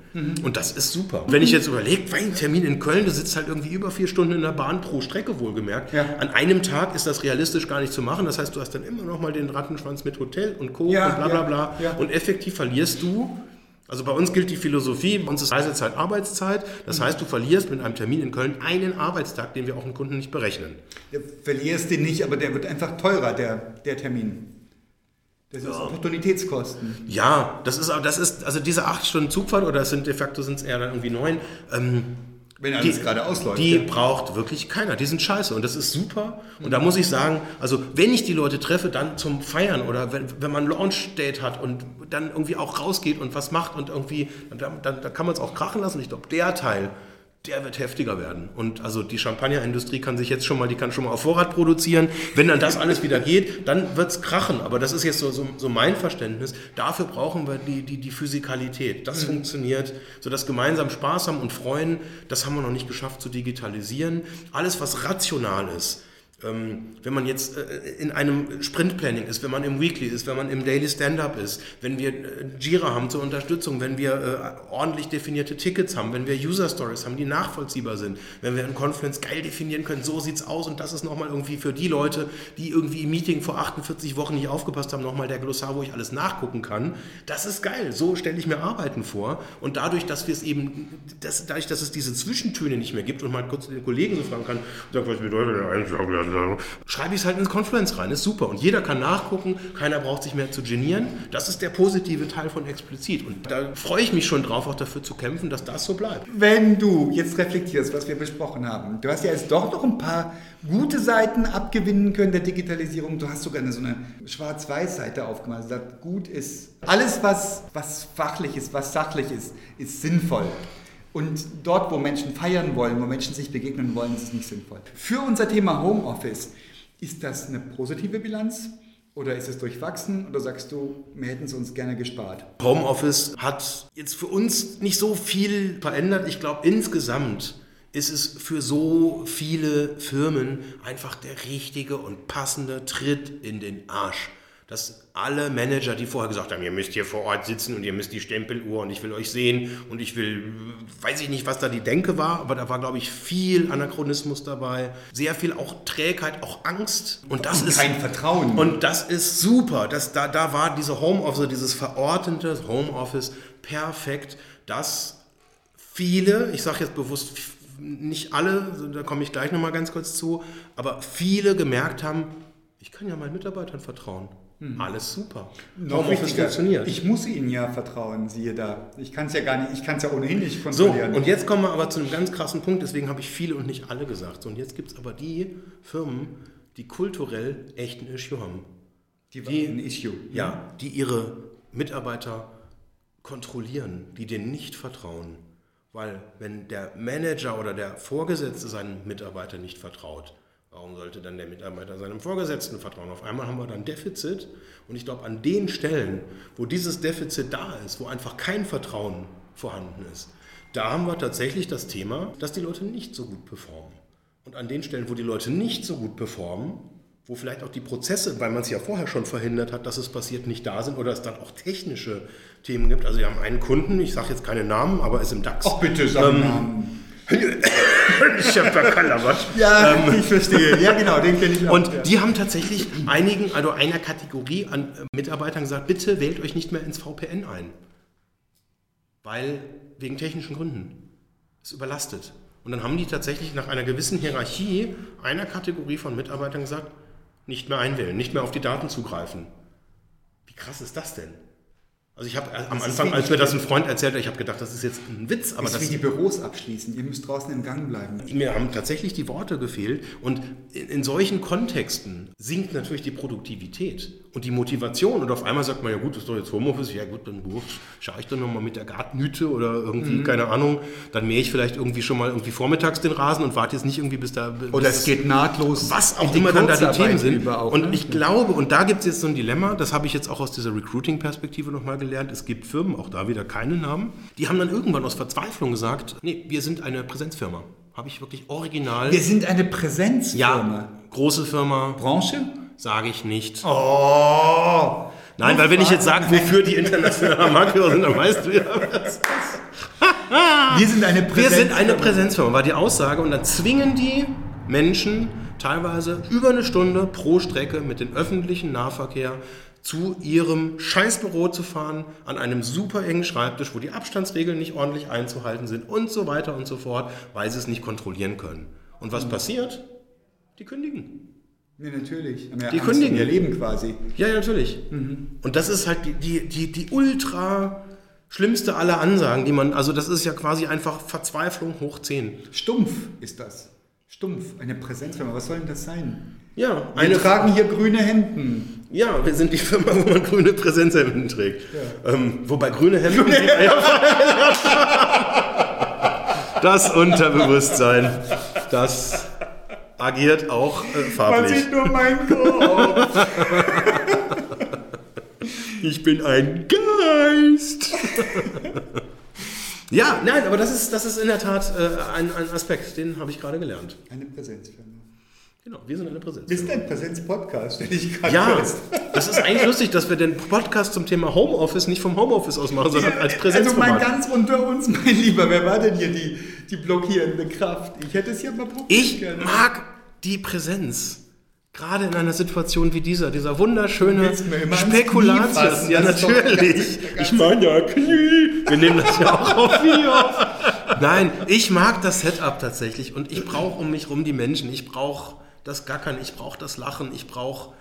Speaker 3: Und das ist super. Wenn ich jetzt überlege, ein Termin in Köln, du sitzt halt irgendwie über vier Stunden in der Bahn pro Strecke wohlgemerkt.
Speaker 1: Ja.
Speaker 3: An einem Tag ist das realistisch gar nicht zu machen. Das heißt, du hast dann immer noch mal den Rattenschwanz mit Hotel und Co.
Speaker 1: Ja,
Speaker 3: und bla bla
Speaker 1: ja,
Speaker 3: bla.
Speaker 1: ja.
Speaker 3: Und effektiv verlierst du also bei uns gilt die Philosophie, bei uns ist Reisezeit Arbeitszeit. Das heißt, du verlierst mit einem Termin in Köln einen Arbeitstag, den wir auch einen Kunden nicht berechnen.
Speaker 1: Du verlierst den nicht, aber der wird einfach teurer, der, der Termin. Das ist Opportunitätskosten.
Speaker 3: Ja, das ist, aber- das ist also diese acht Stunden Zugfahrt oder es sind de facto sind es eher dann irgendwie neun. Ähm,
Speaker 1: Wenn alles gerade ausläuft.
Speaker 3: Die
Speaker 1: ja.
Speaker 3: braucht wirklich keiner. Die sind scheiße und das ist super. Und da muss ich sagen, also wenn ich die Leute treffe, dann zum Feiern oder wenn, wenn man ein Launch-Date hat und dann irgendwie auch rausgeht und was macht und irgendwie, dann, dann, da kann man es auch krachen lassen. Ich glaube, der Teil, der wird heftiger werden. Und also die Champagnerindustrie kann sich jetzt schon mal, die kann schon mal auf Vorrat produzieren. Wenn dann das alles wieder geht, dann wird es krachen. Aber das ist jetzt so, so, so mein Verständnis. Dafür brauchen wir die, die, die Physikalität. Das funktioniert. So das gemeinsam Spaß haben und freuen, das haben wir noch nicht geschafft zu digitalisieren. Alles, was rational ist. Ähm, wenn man jetzt äh, in einem Sprint-Planning ist, wenn man im Weekly ist, wenn man im Daily Stand-Up ist, wenn wir äh, Jira haben zur Unterstützung, wenn wir äh, ordentlich definierte Tickets haben, wenn wir User-Stories haben, die nachvollziehbar sind, wenn wir in Confluence geil definieren können, so sieht's aus und das ist nochmal irgendwie für die Leute, die irgendwie im Meeting vor 48 Wochen nicht aufgepasst haben, nochmal der Glossar, wo ich alles nachgucken kann. Das ist geil. So stelle ich mir Arbeiten vor und dadurch, dass wir es eben, das, dadurch, dass es diese Zwischentöne nicht mehr gibt und mal kurz den Kollegen so fragen kann, sag, was bedeutet der eigentlich? Schreibe ich es halt ins Confluence rein, ist super. Und jeder kann nachgucken, keiner braucht sich mehr zu genieren. Das ist der positive Teil von explizit. Und da freue ich mich schon drauf, auch dafür zu kämpfen, dass das so bleibt.
Speaker 1: Wenn du jetzt reflektierst, was wir besprochen haben, du hast ja jetzt doch noch ein paar gute Seiten abgewinnen können der Digitalisierung. Du hast sogar eine, so eine Schwarz-Weiß-Seite aufgemacht. Du sagst, gut ist, alles, was, was fachlich ist, was sachlich ist, ist sinnvoll. Und dort, wo Menschen feiern wollen, wo Menschen sich begegnen wollen, ist es nicht sinnvoll. Für unser Thema Homeoffice, ist das eine positive Bilanz? Oder ist es durchwachsen? Oder sagst du, wir hätten es uns gerne gespart?
Speaker 3: Homeoffice hat jetzt für uns nicht so viel verändert. Ich glaube, insgesamt ist es für so viele Firmen einfach der richtige und passende Tritt in den Arsch. Dass alle Manager, die vorher gesagt haben, ihr müsst hier vor Ort sitzen und ihr müsst die Stempeluhr und ich will euch sehen und ich will, weiß ich nicht, was da die Denke war, aber da war, glaube ich, viel Anachronismus dabei, sehr viel auch Trägheit, auch Angst. Und das
Speaker 1: Und
Speaker 3: ist
Speaker 1: kein Vertrauen.
Speaker 3: Und das ist super. Das, da, da war diese Homeoffice, dieses verortete Homeoffice perfekt, dass viele, ich sage jetzt bewusst nicht alle, da komme ich gleich nochmal ganz kurz zu, aber viele gemerkt haben, ich kann ja meinen Mitarbeitern vertrauen. Alles super.
Speaker 1: Noch
Speaker 3: Homeoffice funktioniert.
Speaker 1: ich muss ihnen ja vertrauen, siehe da. Ich kann es ja gar nicht, ich kann es ja ohnehin nicht
Speaker 3: So,
Speaker 1: kontrollieren.
Speaker 3: und jetzt kommen wir aber zu einem ganz krassen Punkt, deswegen habe ich viele und nicht alle gesagt. So, und jetzt gibt es aber die Firmen, die kulturell echt ein Issue haben.
Speaker 1: die
Speaker 3: die-
Speaker 1: ein Issue.
Speaker 3: Ja, die ihre Mitarbeiter kontrollieren, die denen nicht vertrauen. Weil wenn der Manager oder der Vorgesetzte seinem Mitarbeiter nicht vertraut, warum sollte dann der Mitarbeiter seinem Vorgesetzten vertrauen? Auf einmal haben wir dann Defizit und ich glaube an den Stellen, wo dieses Defizit da ist, wo einfach kein Vertrauen vorhanden ist, Da haben wir tatsächlich das Thema, dass die Leute nicht so gut performen. Und an den Stellen, wo die Leute nicht so gut performen, wo vielleicht auch die Prozesse, weil man es ja vorher schon verhindert hat, dass es passiert, nicht da sind oder es dann auch technische Themen gibt. Also wir haben einen Kunden, ich sage jetzt keine Namen, aber ist im DAX.
Speaker 1: Ach bitte, sag
Speaker 3: Ähm,
Speaker 1: Namen.
Speaker 3: ich habe da kalabert.
Speaker 1: Ja, ich verstehe. Ja, genau, den kenne ich auch.
Speaker 3: Und
Speaker 1: ja.
Speaker 3: die haben tatsächlich einigen, also einer Kategorie an äh, Mitarbeitern gesagt, bitte wählt euch nicht mehr ins VPN ein. Weil, wegen technischen Gründen. Es überlastet. Und dann haben die tatsächlich nach einer gewissen Hierarchie einer Kategorie von Mitarbeitern gesagt, nicht mehr einwählen, nicht mehr auf die Daten zugreifen. Wie krass ist das denn? Also ich habe äh, am
Speaker 1: Das ist
Speaker 3: Anfang, als mir das ein Freund erzählt hat, ich habe gedacht, das ist jetzt ein Witz, aber
Speaker 1: das
Speaker 3: das
Speaker 1: ist wie die Büros abschließen. Ihr müsst draußen im Gang bleiben.
Speaker 3: mir haben tatsächlich die Worte gefehlt. Und in, in solchen Kontexten sinkt natürlich die Produktivität und die Motivation. Und auf einmal sagt man, ja gut, das ist doch jetzt Homeoffice, ja gut, dann schaue ich dann nochmal mit der Gartenhüte oder irgendwie,
Speaker 1: Mhm.
Speaker 3: keine Ahnung, dann mähe ich vielleicht irgendwie schon mal irgendwie vormittags den Rasen und warte jetzt nicht irgendwie bis da... bis
Speaker 1: Oder es geht nahtlos
Speaker 3: was auch immer dann da die Themen sind.
Speaker 1: auch,
Speaker 3: und
Speaker 1: ne?
Speaker 3: ich glaube, und da gibt es jetzt so ein Dilemma, das habe ich jetzt auch aus dieser Recruiting-Perspektive nochmal gelernt. Es gibt Firmen, auch da wieder keine Namen, die haben dann irgendwann aus Verzweiflung gesagt, nee, wir sind eine Präsenzfirma. Habe ich wirklich original.
Speaker 1: Wir sind eine Präsenzfirma.
Speaker 3: ja, große Firma,
Speaker 1: Branche?
Speaker 3: sage ich nicht.
Speaker 1: Oh!
Speaker 3: Nein, weil wenn ich jetzt sage, wofür die internationalen Marktführer sind, dann weißt du ja.
Speaker 1: Wir sind eine
Speaker 3: Wir
Speaker 1: Präsenzfirma.
Speaker 3: sind eine Präsenzfirma, war die Aussage. Und dann zwingen die Menschen teilweise über eine Stunde pro Strecke mit dem öffentlichen Nahverkehr zu ihrem Scheißbüro zu fahren, an einem super engen Schreibtisch, wo die Abstandsregeln nicht ordentlich einzuhalten sind und so weiter und so fort, weil sie es nicht kontrollieren können. Und was passiert? Die kündigen.
Speaker 1: Ja, natürlich. Haben ja
Speaker 3: Die
Speaker 1: Angst
Speaker 3: kündigen.
Speaker 1: ihr Leben quasi.
Speaker 3: Ja, natürlich. Und das ist halt die, die, die, die ultra schlimmste aller Ansagen, die man, also das ist ja quasi einfach Verzweiflung hoch 10.
Speaker 1: Stumpf ist das. Stumpf, eine Präsenzfirma. Was soll denn das sein?
Speaker 3: Ja,
Speaker 1: Wir
Speaker 3: eine
Speaker 1: tragen hier grüne Hemden.
Speaker 3: Ja, wir sind die Firma, wo man grüne Präsenzhemden trägt. Ähm, wobei grüne Hemden. das Unterbewusstsein, das agiert auch äh,
Speaker 1: Man
Speaker 3: farblich.
Speaker 1: sieht nur meinen Kopf.
Speaker 3: Ich bin ein Geist. ja, nein, aber das ist, das ist in der Tat äh, ein, ein Aspekt, den habe ich gerade gelernt.
Speaker 1: Eine Präsenzfirma.
Speaker 3: Genau, wir sind eine Präsenz.
Speaker 1: Wir sind ein Präsenz-Podcast, stelle ich gerade
Speaker 3: Ja,
Speaker 1: fest.
Speaker 3: das ist eigentlich lustig, dass wir den Podcast zum Thema Homeoffice nicht vom Homeoffice aus machen, sondern als
Speaker 1: Also mal
Speaker 3: Präsenzformat.
Speaker 1: ganz unter uns, mein Lieber, wer war denn hier die, die blockierende Kraft? Ich hätte es ja mal probiert.
Speaker 3: Ich
Speaker 1: gerne.
Speaker 3: mag die Präsenz. Gerade in einer Situation wie dieser, dieser wunderschöne Spekulatius. Ja, natürlich. Ich meine ja Knie. Wir nehmen das ja auch auf auf. Nein, ich mag das Setup tatsächlich und ich brauche um mich rum die Menschen. Ich brauche das Gackern, ich brauche das Lachen, ich brauche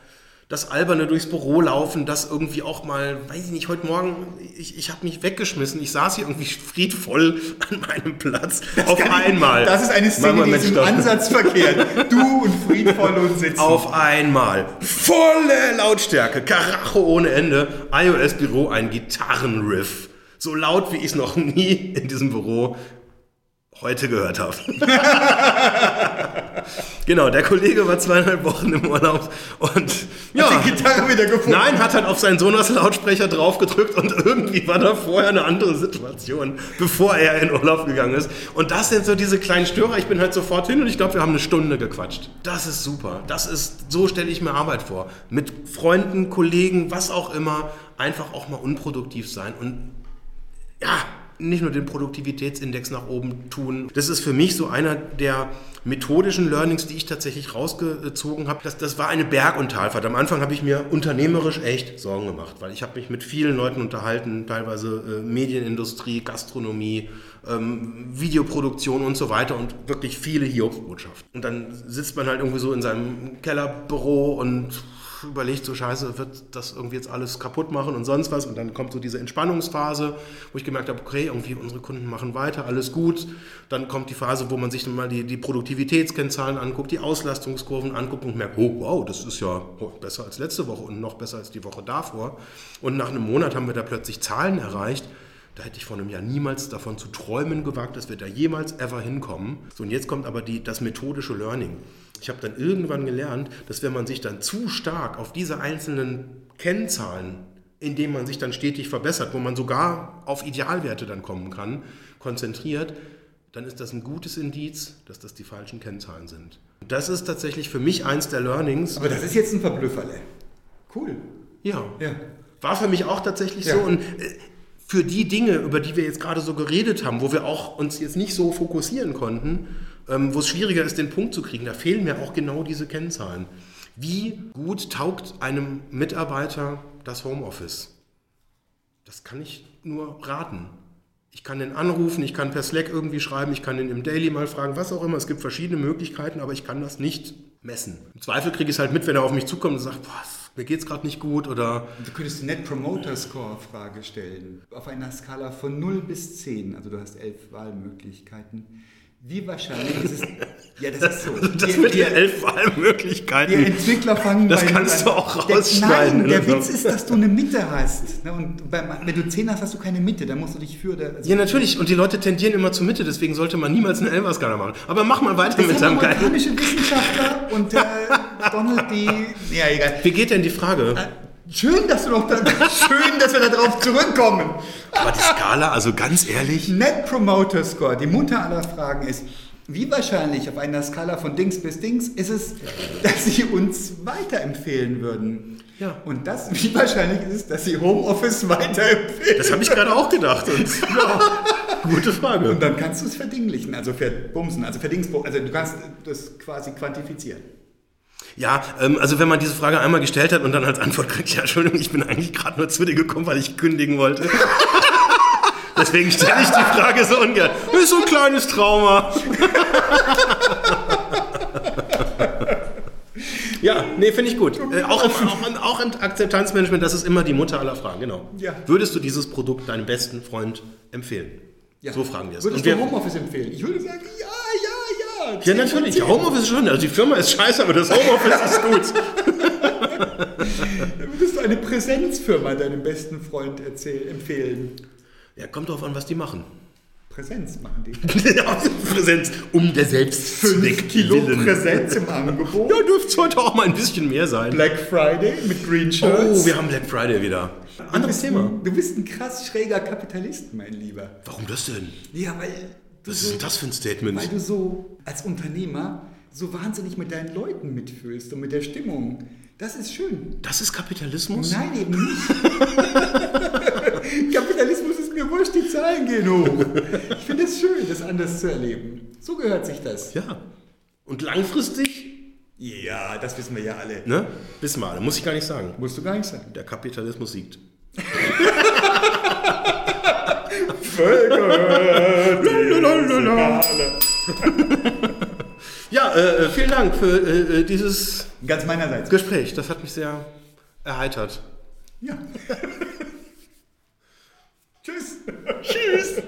Speaker 3: das Alberne durchs Büro laufen, das irgendwie auch mal, weiß ich nicht, heute Morgen, ich, ich habe mich weggeschmissen, ich saß hier irgendwie friedvoll an meinem Platz auf
Speaker 1: Kann ich-
Speaker 3: einmal.
Speaker 1: Das ist eine Szene,
Speaker 3: Mama,
Speaker 1: die ist im. Ansatz verkehrt. Du und friedvoll und sitzen.
Speaker 3: Auf einmal. Volle Lautstärke. Karacho ohne Ende. iOS-Büro, ein Gitarrenriff. So laut, wie ich es noch nie in diesem Büro heute gehört habe. genau, der Kollege war zweieinhalb Wochen im Urlaub und ja.
Speaker 1: Hat die Gitarre wieder gefunden.
Speaker 3: Nein, hat halt auf seinen Sonos Lautsprecher draufgedrückt und irgendwie war da vorher eine andere Situation, bevor er in Urlaub gegangen ist. Und das sind so diese kleinen Störer. Ich bin halt sofort hin und ich glaube, wir haben eine Stunde gequatscht. Das ist super. Das ist, so stelle ich mir Arbeit vor. Mit Freunden, Kollegen, was auch immer, einfach auch mal unproduktiv sein und ja, nicht nur den Produktivitätsindex nach oben tun. Das ist für mich so einer der methodischen Learnings, die ich tatsächlich rausgezogen habe. Das, das war eine Berg- und Talfahrt. Am Anfang habe ich mir unternehmerisch echt Sorgen gemacht, weil ich habe mich mit vielen Leuten unterhalten, teilweise äh, Medienindustrie, Gastronomie, ähm, Videoproduktion und so weiter und wirklich viele Hiobsbotschaften. Und dann sitzt man halt irgendwie so in seinem Kellerbüro und überlegt, so scheiße, wird das irgendwie jetzt alles kaputt machen und sonst was. Und dann kommt so diese Entspannungsphase, wo ich gemerkt habe, okay, irgendwie unsere Kunden machen weiter, alles gut. Dann kommt die Phase, wo man sich dann mal die, die Produktivitätskennzahlen anguckt, die Auslastungskurven anguckt und merkt, oh wow, das ist ja besser als letzte Woche und noch besser als die Woche davor. Und nach einem Monat haben wir da plötzlich Zahlen erreicht, da hätte ich vor einem Jahr niemals davon zu träumen gewagt, dass wir da jemals ever hinkommen. So, und jetzt kommt aber die, das methodische Learning. Ich habe dann irgendwann gelernt, dass wenn man sich dann zu stark auf diese einzelnen Kennzahlen in dem man sich dann stetig verbessert, wo man sogar auf Idealwerte dann kommen kann, konzentriert, dann ist das ein gutes Indiz, dass das die falschen Kennzahlen sind. Das ist tatsächlich für mich eins der Learnings.
Speaker 1: Aber das ist jetzt ein Verblüfferle. Cool.
Speaker 3: Ja.
Speaker 1: Ja.
Speaker 3: War für mich auch tatsächlich
Speaker 1: Ja.
Speaker 3: so. Und äh, für die Dinge, über die wir jetzt gerade so geredet haben, wo wir auch uns jetzt nicht so fokussieren konnten, wo es schwieriger ist, den Punkt zu kriegen, da fehlen mir auch genau diese Kennzahlen. Wie gut taugt einem Mitarbeiter das Homeoffice? Das kann ich nur raten. Ich kann den anrufen, ich kann per Slack irgendwie schreiben, ich kann ihn im Daily mal fragen, was auch immer. Es gibt verschiedene Möglichkeiten, aber ich kann das nicht messen. Im Zweifel kriege ich es halt mit, wenn er auf mich zukommt und sagt, boah, mir geht's gerade nicht gut oder
Speaker 1: Du könntest die Net Promoter Score Frage stellen. Auf einer Skala von 0 bis 10, also du hast elf Wahlmöglichkeiten. Wie wahrscheinlich ist es. Ja, das ist so.
Speaker 3: Das
Speaker 1: Die-
Speaker 3: mit den elf Wahlmöglichkeiten.
Speaker 1: Die Entwickler fangen
Speaker 3: Das kannst du auch
Speaker 1: Der-
Speaker 3: rausschneiden
Speaker 1: Nein, der
Speaker 3: oder so.
Speaker 1: Witz ist, dass du eine Mitte hast. Ne? Und wenn du 10 hast, hast du keine Mitte. Dann musst du dich für. Der, also
Speaker 3: Ja, natürlich. Und die Leute tendieren immer zur Mitte, deswegen sollte man niemals eine Elfer-Skala machen. Aber mach mal weiter
Speaker 1: das
Speaker 3: mit deinem geilen.
Speaker 1: amerikanische Wissenschaftler und äh, Donald D. Ja, egal.
Speaker 3: Wie geht denn die Frage?
Speaker 1: Schön, dass du noch da, schön, dass wir darauf zurückkommen.
Speaker 3: Aber die Skala, also ganz ehrlich.
Speaker 1: Net Promoter Score, die Mutter aller Fragen ist, wie wahrscheinlich auf einer Skala von Dings bis Dings ist es, dass sie uns weiterempfehlen würden?
Speaker 3: Ja.
Speaker 1: Und das, wie wahrscheinlich ist es, dass sie Homeoffice weiterempfehlen?
Speaker 3: Das habe ich gerade auch gedacht. Und, ja, gute Frage.
Speaker 1: Und dann kannst du es verdinglichen, also verbumsen, also verdingsbumsen, also du kannst das quasi quantifizieren.
Speaker 3: Ja, ähm, also wenn man diese Frage einmal gestellt hat und dann als Antwort kriegt, ja, Entschuldigung, ich bin eigentlich gerade nur zu dir gekommen, weil ich kündigen wollte. Deswegen stelle ich die Frage so ungern. Das ist so ein kleines Trauma. Ja, nee, finde ich gut. Äh, auch, im, auch, im, auch im Akzeptanzmanagement, das ist immer die Mutter aller Fragen, genau.
Speaker 1: Ja.
Speaker 3: Würdest du dieses Produkt deinem besten Freund empfehlen? So fragen wir es.
Speaker 1: Würdest
Speaker 3: wir-
Speaker 1: du Homeoffice empfehlen? Ich würde sagen, ja, ja, ja.
Speaker 3: ja,
Speaker 1: 10 von
Speaker 3: natürlich.
Speaker 1: 10.
Speaker 3: Ja, Homeoffice ist schon. Also die Firma ist scheiße, aber das Homeoffice ist gut.
Speaker 1: Würdest du eine Präsenzfirma deinem besten Freund erzähl, empfehlen?
Speaker 3: Ja, kommt drauf an, was die machen.
Speaker 1: Präsenz machen die.
Speaker 3: Präsenz um der Selbstzweck
Speaker 1: 5 Kilo
Speaker 3: willen.
Speaker 1: Präsenz im Angebot.
Speaker 3: Ja, dürfte es heute auch mal ein bisschen mehr sein.
Speaker 1: Black Friday mit Green Shirts.
Speaker 3: Oh, wir haben Black Friday wieder. Anderes Thema.
Speaker 1: ein- Du bist ein krass schräger Kapitalist, mein Lieber.
Speaker 3: Warum das denn?
Speaker 1: Ja, weil
Speaker 3: Was ist denn das für ein
Speaker 1: weil
Speaker 3: Statement?
Speaker 1: du so als Unternehmer so wahnsinnig mit deinen Leuten mitfühlst und mit der Stimmung. Das ist schön.
Speaker 3: Das ist Kapitalismus?
Speaker 1: Nein, eben nicht. Kapitalismus ist mir wurscht, die Zahlen gehen hoch. Ich finde es schön, das anders zu erleben. So gehört sich das.
Speaker 3: Ja. Und langfristig,
Speaker 1: Ja, das wissen wir ja alle.
Speaker 3: ne? Wissen wir alle, muss ich gar nicht sagen.
Speaker 1: Musst du gar nicht sagen.
Speaker 3: Der Kapitalismus siegt. Ja, äh, äh, vielen Dank für äh, äh, dieses
Speaker 1: Ganz meinerseits.
Speaker 3: Gespräch. Das hat mich sehr erheitert.
Speaker 1: Ja. Tschüss. Tschüss.